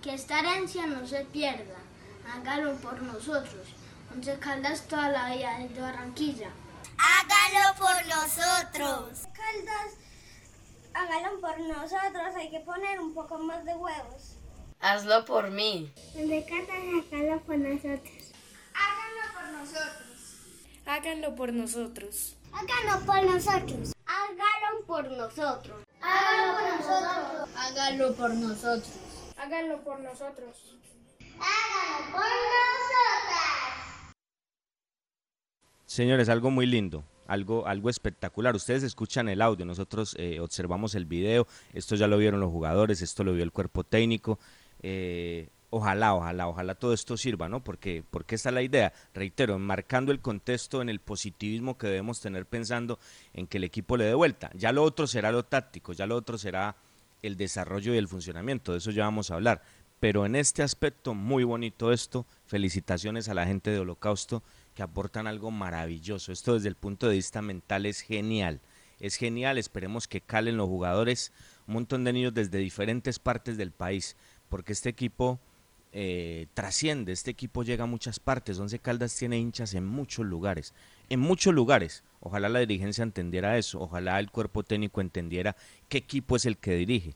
Speaker 21: Que esta herencia no se pierda. Háganlo por nosotros. Once Caldas toda la vida desde Barranquilla.
Speaker 22: Hágalo por nosotros.
Speaker 21: Caldas, háganlo por nosotros. Hay que poner un poco más de huevos.
Speaker 23: Hazlo por mí.
Speaker 21: Once Caldas, háganlo por nosotros.
Speaker 22: Háganlo por nosotros.
Speaker 23: Háganlo por nosotros.
Speaker 21: Háganlo por nosotros.
Speaker 22: Háganlo por nosotros.
Speaker 21: Háganlo por nosotros.
Speaker 23: Háganlo por nosotros.
Speaker 21: Háganlo por nosotros.
Speaker 22: Háganlo por nosotras.
Speaker 3: Señores, algo muy lindo, algo, algo espectacular. Ustedes escuchan el audio, nosotros eh, observamos el video, esto ya lo vieron los jugadores, esto lo vio el cuerpo técnico. Eh, ojalá, ojalá, ojalá todo esto sirva, ¿no? Porque, porque esta es la idea, reitero, marcando el contexto en el positivismo que debemos tener pensando en que el equipo le dé vuelta. Ya lo otro será lo táctico, ya lo otro será el desarrollo y el funcionamiento, de eso ya vamos a hablar. Pero en este aspecto, muy bonito esto, felicitaciones a la gente de Holocausto que aportan algo maravilloso. Esto desde el punto de vista mental es genial, es genial, esperemos que calen los jugadores, un montón de niños desde diferentes partes del país, porque este equipo eh, trasciende, este equipo llega a muchas partes, Once Caldas tiene hinchas en muchos lugares, en muchos lugares. Ojalá la dirigencia entendiera eso, ojalá el cuerpo técnico entendiera qué equipo es el que dirige.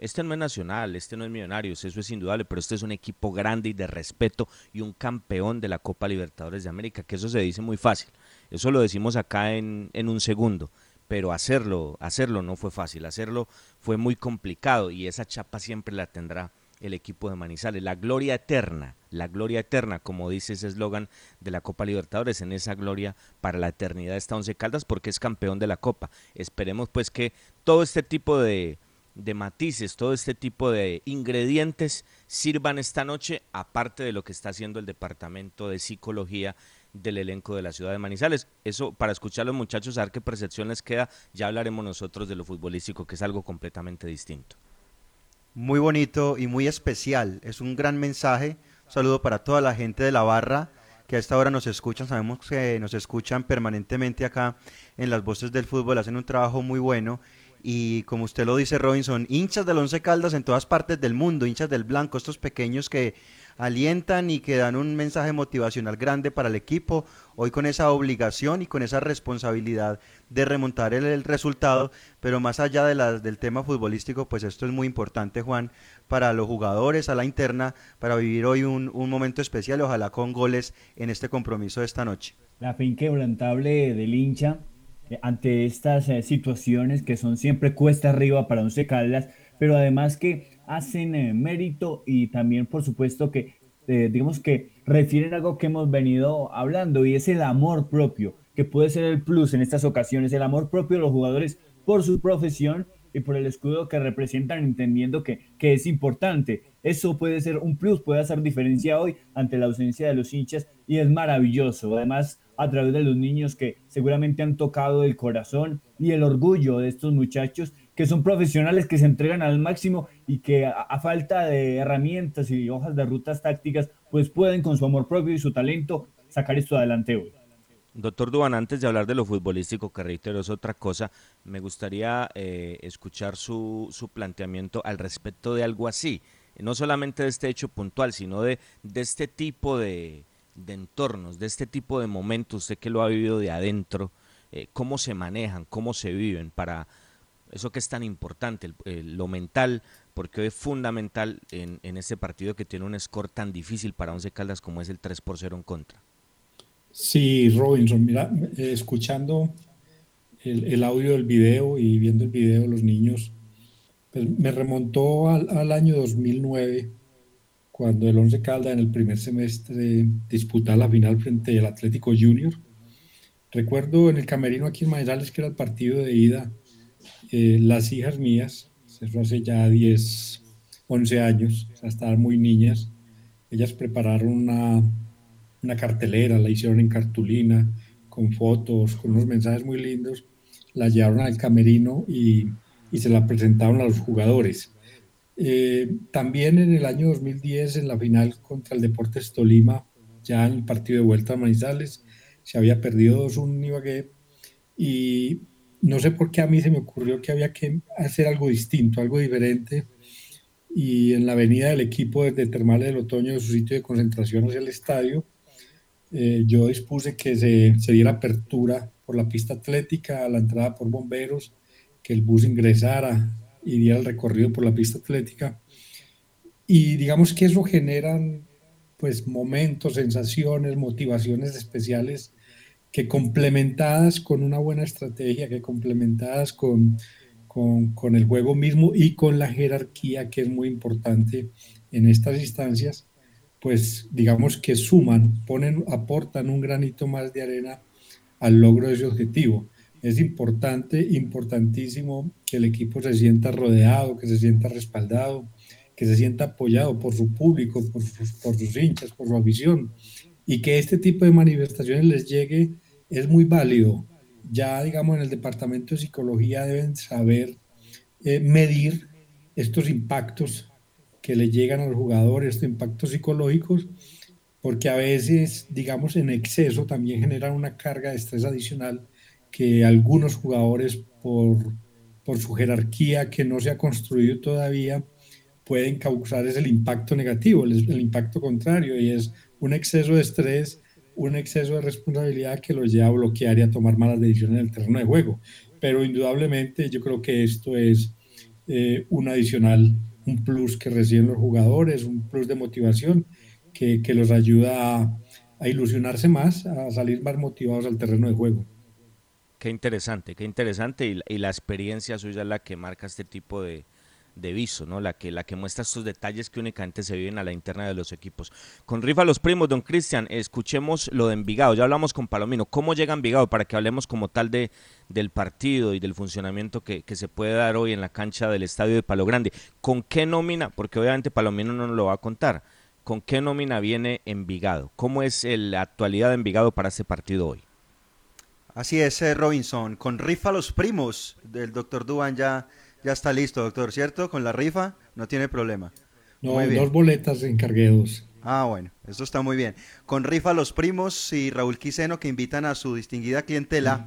Speaker 3: Este no es nacional, este no es Millonarios, eso es indudable, pero este es un equipo grande y de respeto y un campeón de la Copa Libertadores de América, que eso se dice muy fácil. Eso lo decimos acá en, en un segundo, pero hacerlo, hacerlo no fue fácil, hacerlo fue muy complicado y esa chapa siempre la tendrá el equipo de Manizales. La gloria eterna, la gloria eterna, como dice ese eslogan de la Copa Libertadores, en esa gloria para la eternidad está Once Caldas porque es campeón de la Copa. Esperemos pues que todo este tipo de, de matices, todo este tipo de ingredientes sirvan esta noche, aparte de lo que está haciendo el Departamento de Psicología del elenco de la ciudad de Manizales. Eso para escuchar a los muchachos, a ver qué percepción les queda, ya hablaremos nosotros de lo futbolístico, que es algo completamente distinto.
Speaker 4: Muy bonito y muy especial, es un gran mensaje. Saludo para toda la gente de la barra que a esta hora nos escuchan, sabemos que nos escuchan permanentemente acá en las voces del fútbol, hacen un trabajo muy bueno y como usted lo dice Robinson, hinchas del Once Caldas en todas partes del mundo, hinchas del Blanco, estos pequeños que alientan y que dan un mensaje motivacional grande para el equipo, hoy con esa obligación y con esa responsabilidad de remontar el, resultado, pero más allá del tema futbolístico, pues esto es muy importante, Juan, para los jugadores a la interna, para vivir hoy un, un momento especial, ojalá con goles en este compromiso de esta noche.
Speaker 6: La fe inquebrantable del hincha ante estas eh, situaciones que son siempre cuesta arriba para Once Caldas, pero además que hacen eh, mérito y también por supuesto que digamos que refieren algo que hemos venido hablando y es el amor propio, que puede ser el plus en estas ocasiones, el amor propio de los jugadores por su profesión y por el escudo que representan, entendiendo que, que es importante. Eso puede ser un plus, puede hacer diferencia hoy ante la ausencia de los hinchas y es maravilloso. Además, a través de los niños que seguramente han tocado el corazón y el orgullo de estos muchachos que son profesionales que se entregan al máximo y que a, falta de herramientas y hojas de rutas tácticas, pues pueden con su amor propio y su talento sacar esto adelante hoy.
Speaker 3: Doctor Duan, antes de hablar de lo futbolístico, que reitero es otra cosa, me gustaría eh, escuchar su, su planteamiento al respecto de algo así, no solamente de este hecho puntual, sino de, de este tipo de, de entornos, de este tipo de momentos, usted que lo ha vivido de adentro, eh, cómo se manejan, cómo se viven para eso que es tan importante, lo mental, porque es fundamental en, en este partido que tiene un score tan difícil para Once Caldas como es el 3 por 0 en contra.
Speaker 7: Sí, Robinson, mira, eh, escuchando el, audio del video y viendo el video de los niños, me remontó al, al año 2009 cuando el Once Calda en el primer semestre disputa la final frente al Atlético Junior. Recuerdo en el camerino aquí en Manizales, que era el partido de ida, eh, las hijas mías, eso hace ya 10, 11 años, o estaban muy niñas, ellas prepararon una, una cartelera, la hicieron en cartulina, con fotos, con unos mensajes muy lindos, la llevaron al camerino y, y se la presentaron a los jugadores eh, también en el año 2010, en la final contra el Deportes Tolima, ya en el partido de vuelta a Manizales, se había perdido 2-1 Ibagué y no sé por qué a mí se me ocurrió que había que hacer algo distinto, algo diferente. Y en la avenida del equipo desde Termales del Otoño, de su sitio de concentración hacia el estadio, eh, yo dispuse que se, se diera apertura por la pista atlética, a la entrada por bomberos, que el bus ingresara y diera el recorrido por la pista atlética. Y digamos que eso generan pues momentos, sensaciones, motivaciones especiales que complementadas con una buena estrategia, que complementadas con, con, con, el juego mismo y con la jerarquía que es muy importante en estas instancias, pues digamos que suman, ponen, aportan un granito más de arena al logro de ese objetivo es importante, importantísimo que el equipo se sienta rodeado, que se sienta respaldado, que se sienta apoyado por su público, por sus, por sus hinchas, por su afición, y que este tipo de manifestaciones les llegue es muy válido. Ya, digamos, en el departamento de psicología deben saber eh, medir estos impactos que le llegan al jugador, estos impactos psicológicos, porque a veces, digamos, en exceso también generan una carga de estrés adicional que algunos jugadores por, por su jerarquía que no se ha construido todavía, pueden causar es el impacto negativo, el, el impacto contrario, y es un exceso de estrés, un exceso de responsabilidad que los lleva a bloquear y a tomar malas decisiones en el terreno de juego. Pero indudablemente yo creo que esto es eh, un adicional, un plus que reciben los jugadores, un plus de motivación que, que los ayuda a, a ilusionarse más, a salir más motivados al terreno de juego.
Speaker 3: Qué interesante, qué interesante y, y la experiencia suya es la que marca este tipo de, de viso, ¿no? La que, la que muestra estos detalles que únicamente se viven a la interna de los equipos. Con Rifa los primos, don Cristian, escuchemos lo de Envigado. Ya hablamos con Palomino. ¿Cómo llega Envigado para que hablemos como tal de, del partido y del funcionamiento que, se puede dar hoy en la cancha del estadio de Palo Grande? ¿Con qué nómina? Porque obviamente Palomino no nos lo va a contar. ¿Con qué nómina viene Envigado? ¿Cómo es la actualidad de Envigado para este partido hoy?
Speaker 4: Así es, eh, Robinson. Con rifa los primos del doctor Duan ya, ya está listo, doctor, ¿cierto? Con la rifa no tiene problema.
Speaker 7: No,
Speaker 4: Muy bien.
Speaker 7: dos boletas encargué dos.
Speaker 4: Ah, bueno, eso está muy bien. Con rifa los primos y Raúl Quiseno que invitan a su distinguida clientela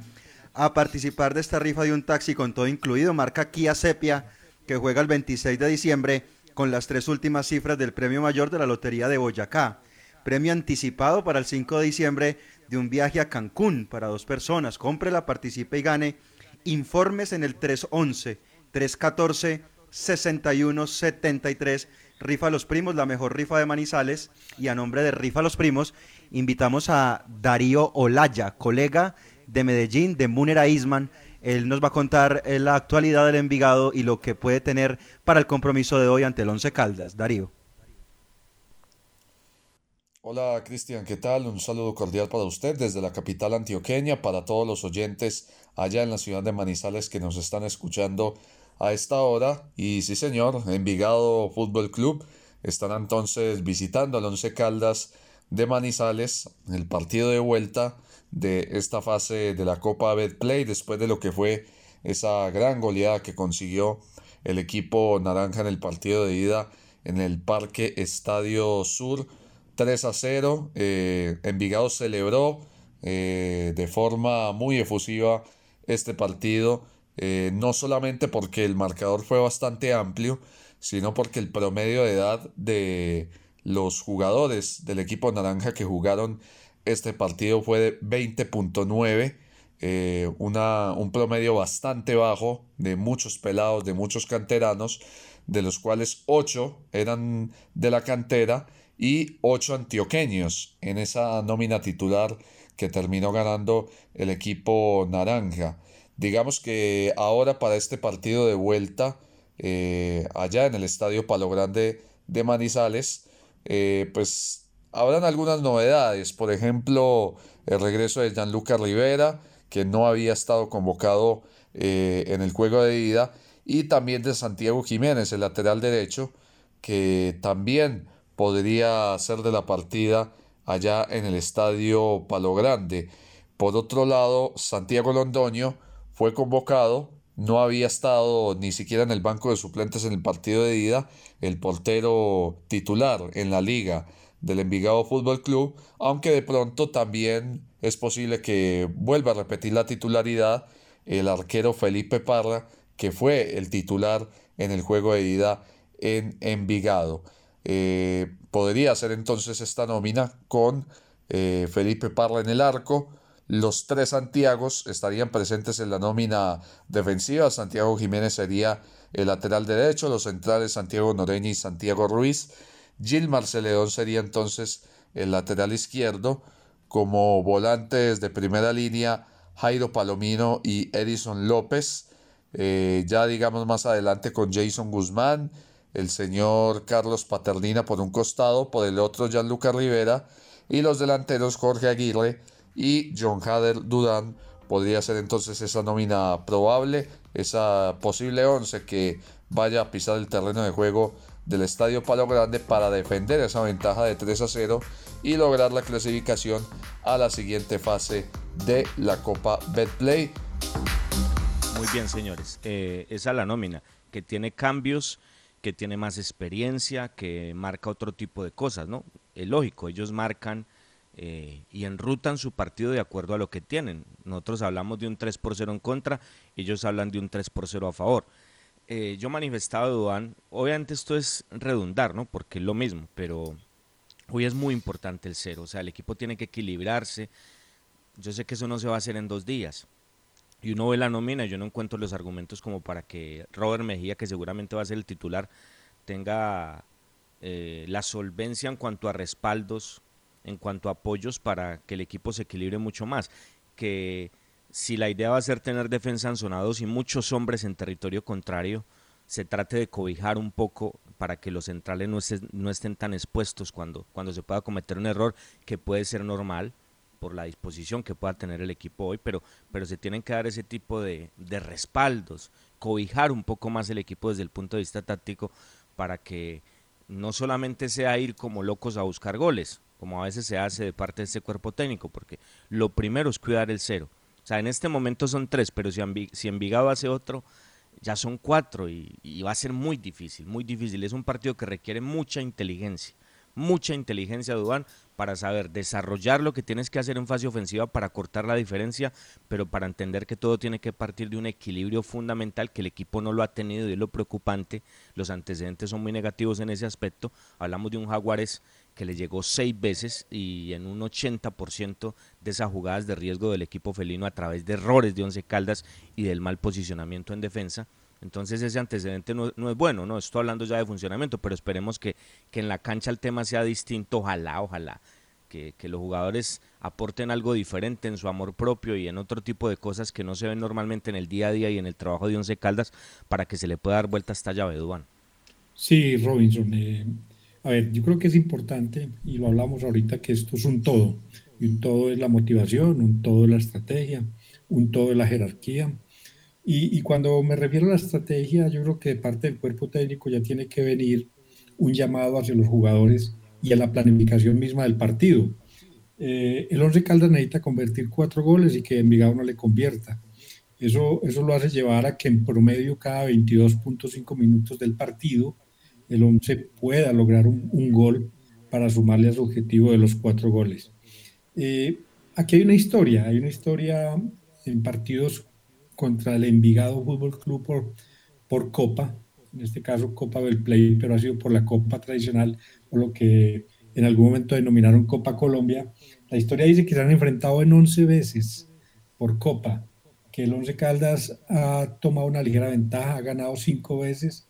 Speaker 4: a participar de esta rifa de un taxi con todo incluido, marca Kia Sepia, que juega el 26 de diciembre con las tres últimas cifras del premio mayor de la Lotería de Boyacá. Premio anticipado para el 5 de diciembre de un viaje a Cancún para dos personas. Cómprela, participe y gane. Informes en el 311 314 6173. Rifa Los Primos, la mejor rifa de Manizales. Y a nombre de Rifa Los Primos, invitamos a Darío Olaya, colega de Medellín, de Munera Isman. Él nos va a contar eh, la actualidad del Envigado y lo que puede tener para el compromiso de hoy ante el Once Caldas. Darío.
Speaker 24: Hola Cristian, ¿qué tal? Un saludo cordial para usted desde la capital antioqueña, para todos los oyentes allá en la ciudad de Manizales que nos están escuchando a esta hora. Y sí señor, Envigado Fútbol Club estará entonces visitando al Once Caldas de Manizales, el partido de vuelta de esta fase de la Copa Betplay después de lo que fue esa gran goleada que consiguió el equipo naranja en el partido de ida en el Parque Estadio Sur 3 a 0. Eh, Envigado celebró eh, de forma muy efusiva este partido, eh, no solamente porque el marcador fue bastante amplio, sino porque el promedio de edad de los jugadores del equipo naranja que jugaron este partido fue de 20.9. Eh, una, un promedio bastante bajo de muchos pelados, de muchos canteranos, de los cuales 8 eran de la cantera y 8 antioqueños en esa nómina titular que terminó ganando el equipo naranja. Digamos que ahora para este partido de vuelta, eh, allá en el Estadio Palo Grande de Manizales, eh, pues habrán algunas novedades. Por ejemplo, el regreso de Gianluca Rivera, que no había estado convocado eh, en el juego de ida, y también de Santiago Jiménez, el lateral derecho, que también podría ser de la partida allá en el estadio Palo Grande. Por otro lado, Santiago Londoño fue convocado, no había estado ni siquiera en el banco de suplentes en el partido de ida, el portero titular en la liga del Envigado Fútbol Club, aunque de pronto también es posible que vuelva a repetir la titularidad el arquero Felipe Parra, que fue el titular en el juego de ida en Envigado. Eh, podría ser entonces esta nómina con eh, Felipe Parra en el arco. Los tres Santiagos estarían presentes en la nómina defensiva. Santiago Jiménez sería el lateral derecho, los centrales Santiago Noreña y Santiago Ruiz. Gil Marceledón sería entonces el lateral izquierdo. Como volantes de primera línea, Jairo Palomino y Edison López. Eh, ya digamos más adelante con Jason Guzmán, el señor Carlos Paternina por un costado, por el otro Gianluca Rivera y los delanteros Jorge Aguirre y John Hader Dudan. Podría ser entonces esa nómina probable, esa posible 11 que vaya a pisar el terreno de juego del Estadio Palo Grande para defender esa ventaja de 3 a 0 y lograr la clasificación a la siguiente fase de la Copa Betplay.
Speaker 3: Muy bien, señores. Eh, esa es la nómina, que tiene cambios, que tiene más experiencia, que marca otro tipo de cosas, ¿no? Es lógico, ellos marcan eh, y enrutan su partido de acuerdo a lo que tienen. Nosotros hablamos de un 3 por 0 en contra, ellos hablan de un 3 por 0 a favor. eh, yo manifestaba, Duan, obviamente esto es redundar, ¿no? Porque es lo mismo, pero hoy es muy importante el cero, o sea, el equipo tiene que equilibrarse. Yo sé que eso no se va a hacer en dos días. Y uno ve la nómina, yo no encuentro los argumentos como para que Robert Mejía, que seguramente va a ser el titular, tenga eh, la solvencia en cuanto a respaldos, en cuanto a apoyos para que el equipo se equilibre mucho más. Que si la idea va a ser tener defensa en 2 y muchos hombres en territorio contrario, se trate de cobijar un poco para que los centrales no estén, no estén tan expuestos cuando, cuando se pueda cometer un error que puede ser normal por la disposición que pueda tener el equipo hoy, pero, pero se tienen que dar ese tipo de, de respaldos, cobijar un poco más el equipo desde el punto de vista táctico para que no solamente sea ir como locos a buscar goles, como a veces se hace de parte de ese cuerpo técnico, porque lo primero es cuidar el cero. O sea, en este momento son tres, pero si, si Envigado hace otro, ya son cuatro y, va a ser muy difícil, muy difícil. Es un partido que requiere mucha inteligencia, mucha inteligencia, Dubán, para saber desarrollar lo que tienes que hacer en fase ofensiva para cortar la diferencia, pero para entender que todo tiene que partir de un equilibrio fundamental que el equipo no lo ha tenido y es lo preocupante. Los antecedentes son muy negativos en ese aspecto. Hablamos de un Jaguares que le llegó seis veces y en un 80% de esas jugadas de riesgo del equipo felino a través de errores de Once Caldas y del mal posicionamiento en defensa. Entonces ese antecedente no, es bueno, no estoy hablando ya de funcionamiento, pero esperemos que, que en la cancha el tema sea distinto, ojalá, ojalá, que, que, los jugadores aporten algo diferente en su amor propio y en otro tipo de cosas que no se ven normalmente en el día a día y en el trabajo de Once Caldas para que se le pueda dar vuelta a esta llave, Duan.
Speaker 7: Sí, Robinson, eh, a ver, yo creo que es importante, y lo hablamos ahorita, que esto es un todo. Y un todo es la motivación, un todo es la estrategia, un todo es la jerarquía. Y, y, cuando me refiero a la estrategia, yo creo que de parte del cuerpo técnico ya tiene que venir un llamado hacia los jugadores y a la planificación misma del partido. Eh, el Once Caldas necesita convertir cuatro goles y que Envigado no le convierta. Eso, eso lo hace llevar a que en promedio cada 22.5 minutos del partido el 11 pueda lograr un, gol para sumarle a su objetivo de los cuatro goles. Eh, aquí hay una historia, hay una historia en partidos contra el Envigado Fútbol Club por, por Copa, en este caso Copa del Play, pero ha sido por la Copa tradicional, por lo que en algún momento denominaron Copa Colombia. La historia dice que se han enfrentado en 11 veces por Copa, que el Once Caldas ha tomado una ligera ventaja, ha ganado cinco veces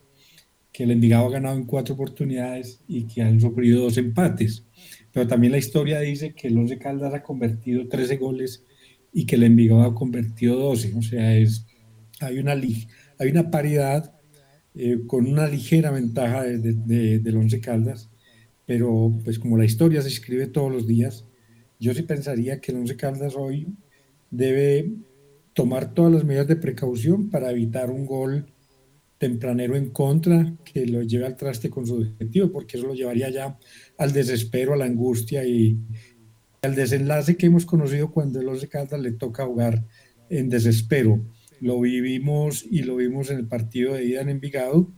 Speaker 7: que el Envigado ha ganado en cuatro oportunidades y que han sufrido dos empates. Pero también la historia dice que el Once Caldas ha convertido 13 goles y que el Envigado ha convertido 12. O sea, es, hay, una, hay una paridad eh, con una ligera ventaja de, del Once Caldas, pero pues como la historia se escribe todos los días, yo sí pensaría que el Once Caldas hoy debe tomar todas las medidas de precaución para evitar un gol tempranero en contra que lo lleve al traste con su objetivo, porque eso lo llevaría ya al desespero, a la angustia y al desenlace que hemos conocido cuando el Once Caldas le toca jugar en desespero. Lo vivimos y lo vimos en el partido de ida en Envigado,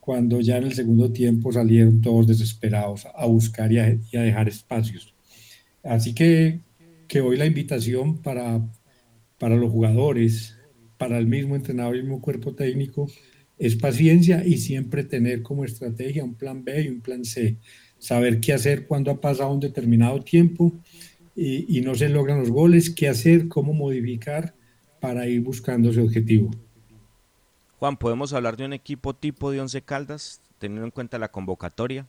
Speaker 7: cuando ya en el segundo tiempo salieron todos desesperados a buscar y a, dejar espacios. Así que, que hoy la invitación para, para los jugadores, para el mismo entrenador y el mismo cuerpo técnico, es paciencia y siempre tener como estrategia un plan B y un plan C. Saber qué hacer cuando ha pasado un determinado tiempo y, no se logran los goles, qué hacer, cómo modificar para ir buscando ese objetivo.
Speaker 3: Juan, ¿podemos hablar de un equipo tipo de Once Caldas, teniendo en cuenta la convocatoria?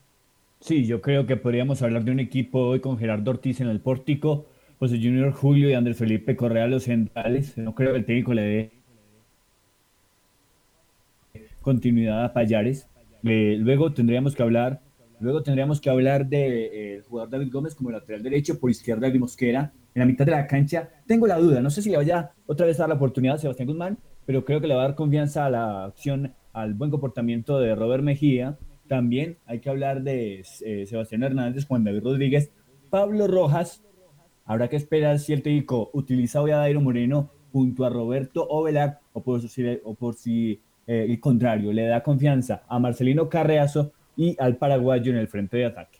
Speaker 6: Sí, yo creo que podríamos hablar de un equipo hoy con Gerardo Ortiz en el pórtico, José Junior Julio y Andrés Felipe Correa los centrales. No creo que el técnico le dé continuidad a Payares. Eh, luego tendríamos que hablar, luego tendríamos que hablar del de, eh, jugador David Gómez como lateral derecho, por izquierda de Mosquera, en la mitad de la cancha. Tengo la duda, no sé si le vaya otra vez a dar la oportunidad a Sebastián Guzmán, pero creo que le va a dar confianza a la acción, al buen comportamiento de Robert Mejía. También hay que hablar de eh, Sebastián Hernández, Juan David Rodríguez, Pablo Rojas. Habrá que esperar si el técnico utiliza hoy a Dairo Moreno junto a Roberto Ovelar o por, o por si eh, el contrario, le da confianza a Marcelino Carreazo y al paraguayo en el frente de ataque.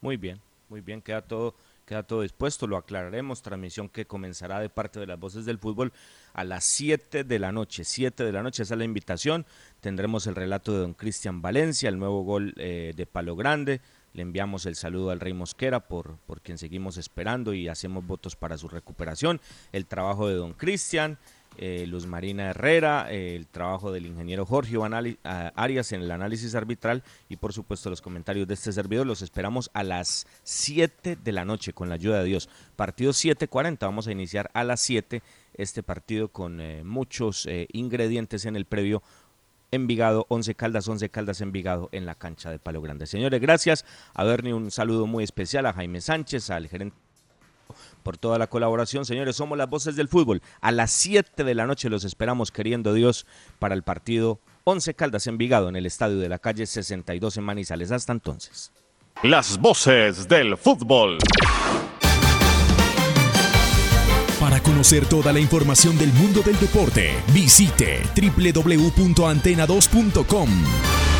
Speaker 3: Muy bien. Muy bien, queda todo, queda todo dispuesto, lo aclararemos. Transmisión que comenzará de parte de las voces del fútbol a las 7 de la noche. 7 de la noche, esa es la invitación. Tendremos el relato de don Cristian Valencia, el nuevo gol eh, de Palo Grande. Le enviamos el saludo al Rey Mosquera por, por quien seguimos esperando y hacemos votos para su recuperación. El trabajo de don Cristian, eh, Luz Marina Herrera, eh, el trabajo del ingeniero Jorge Iván Arias en el análisis arbitral y por supuesto los comentarios de este servidor. Los esperamos a las 7 de la noche con la ayuda de Dios. Partido 7.40, vamos a iniciar a las 7 este partido con eh, muchos ingredientes en el previo Envigado, 11 Caldas, 11 Caldas Envigado en la cancha de Palo Grande. Señores, gracias. A Bernie un saludo muy especial, a Jaime Sánchez, al gerente por toda la colaboración. Señores, somos las voces del fútbol. A las 7 de la noche los esperamos, queriendo Dios, para el partido 11 Caldas Envigado en el estadio de la calle 62 en Manizales. Hasta entonces.
Speaker 5: Las voces del fútbol. Para conocer toda la información del mundo del deporte, visite www.antena2.com.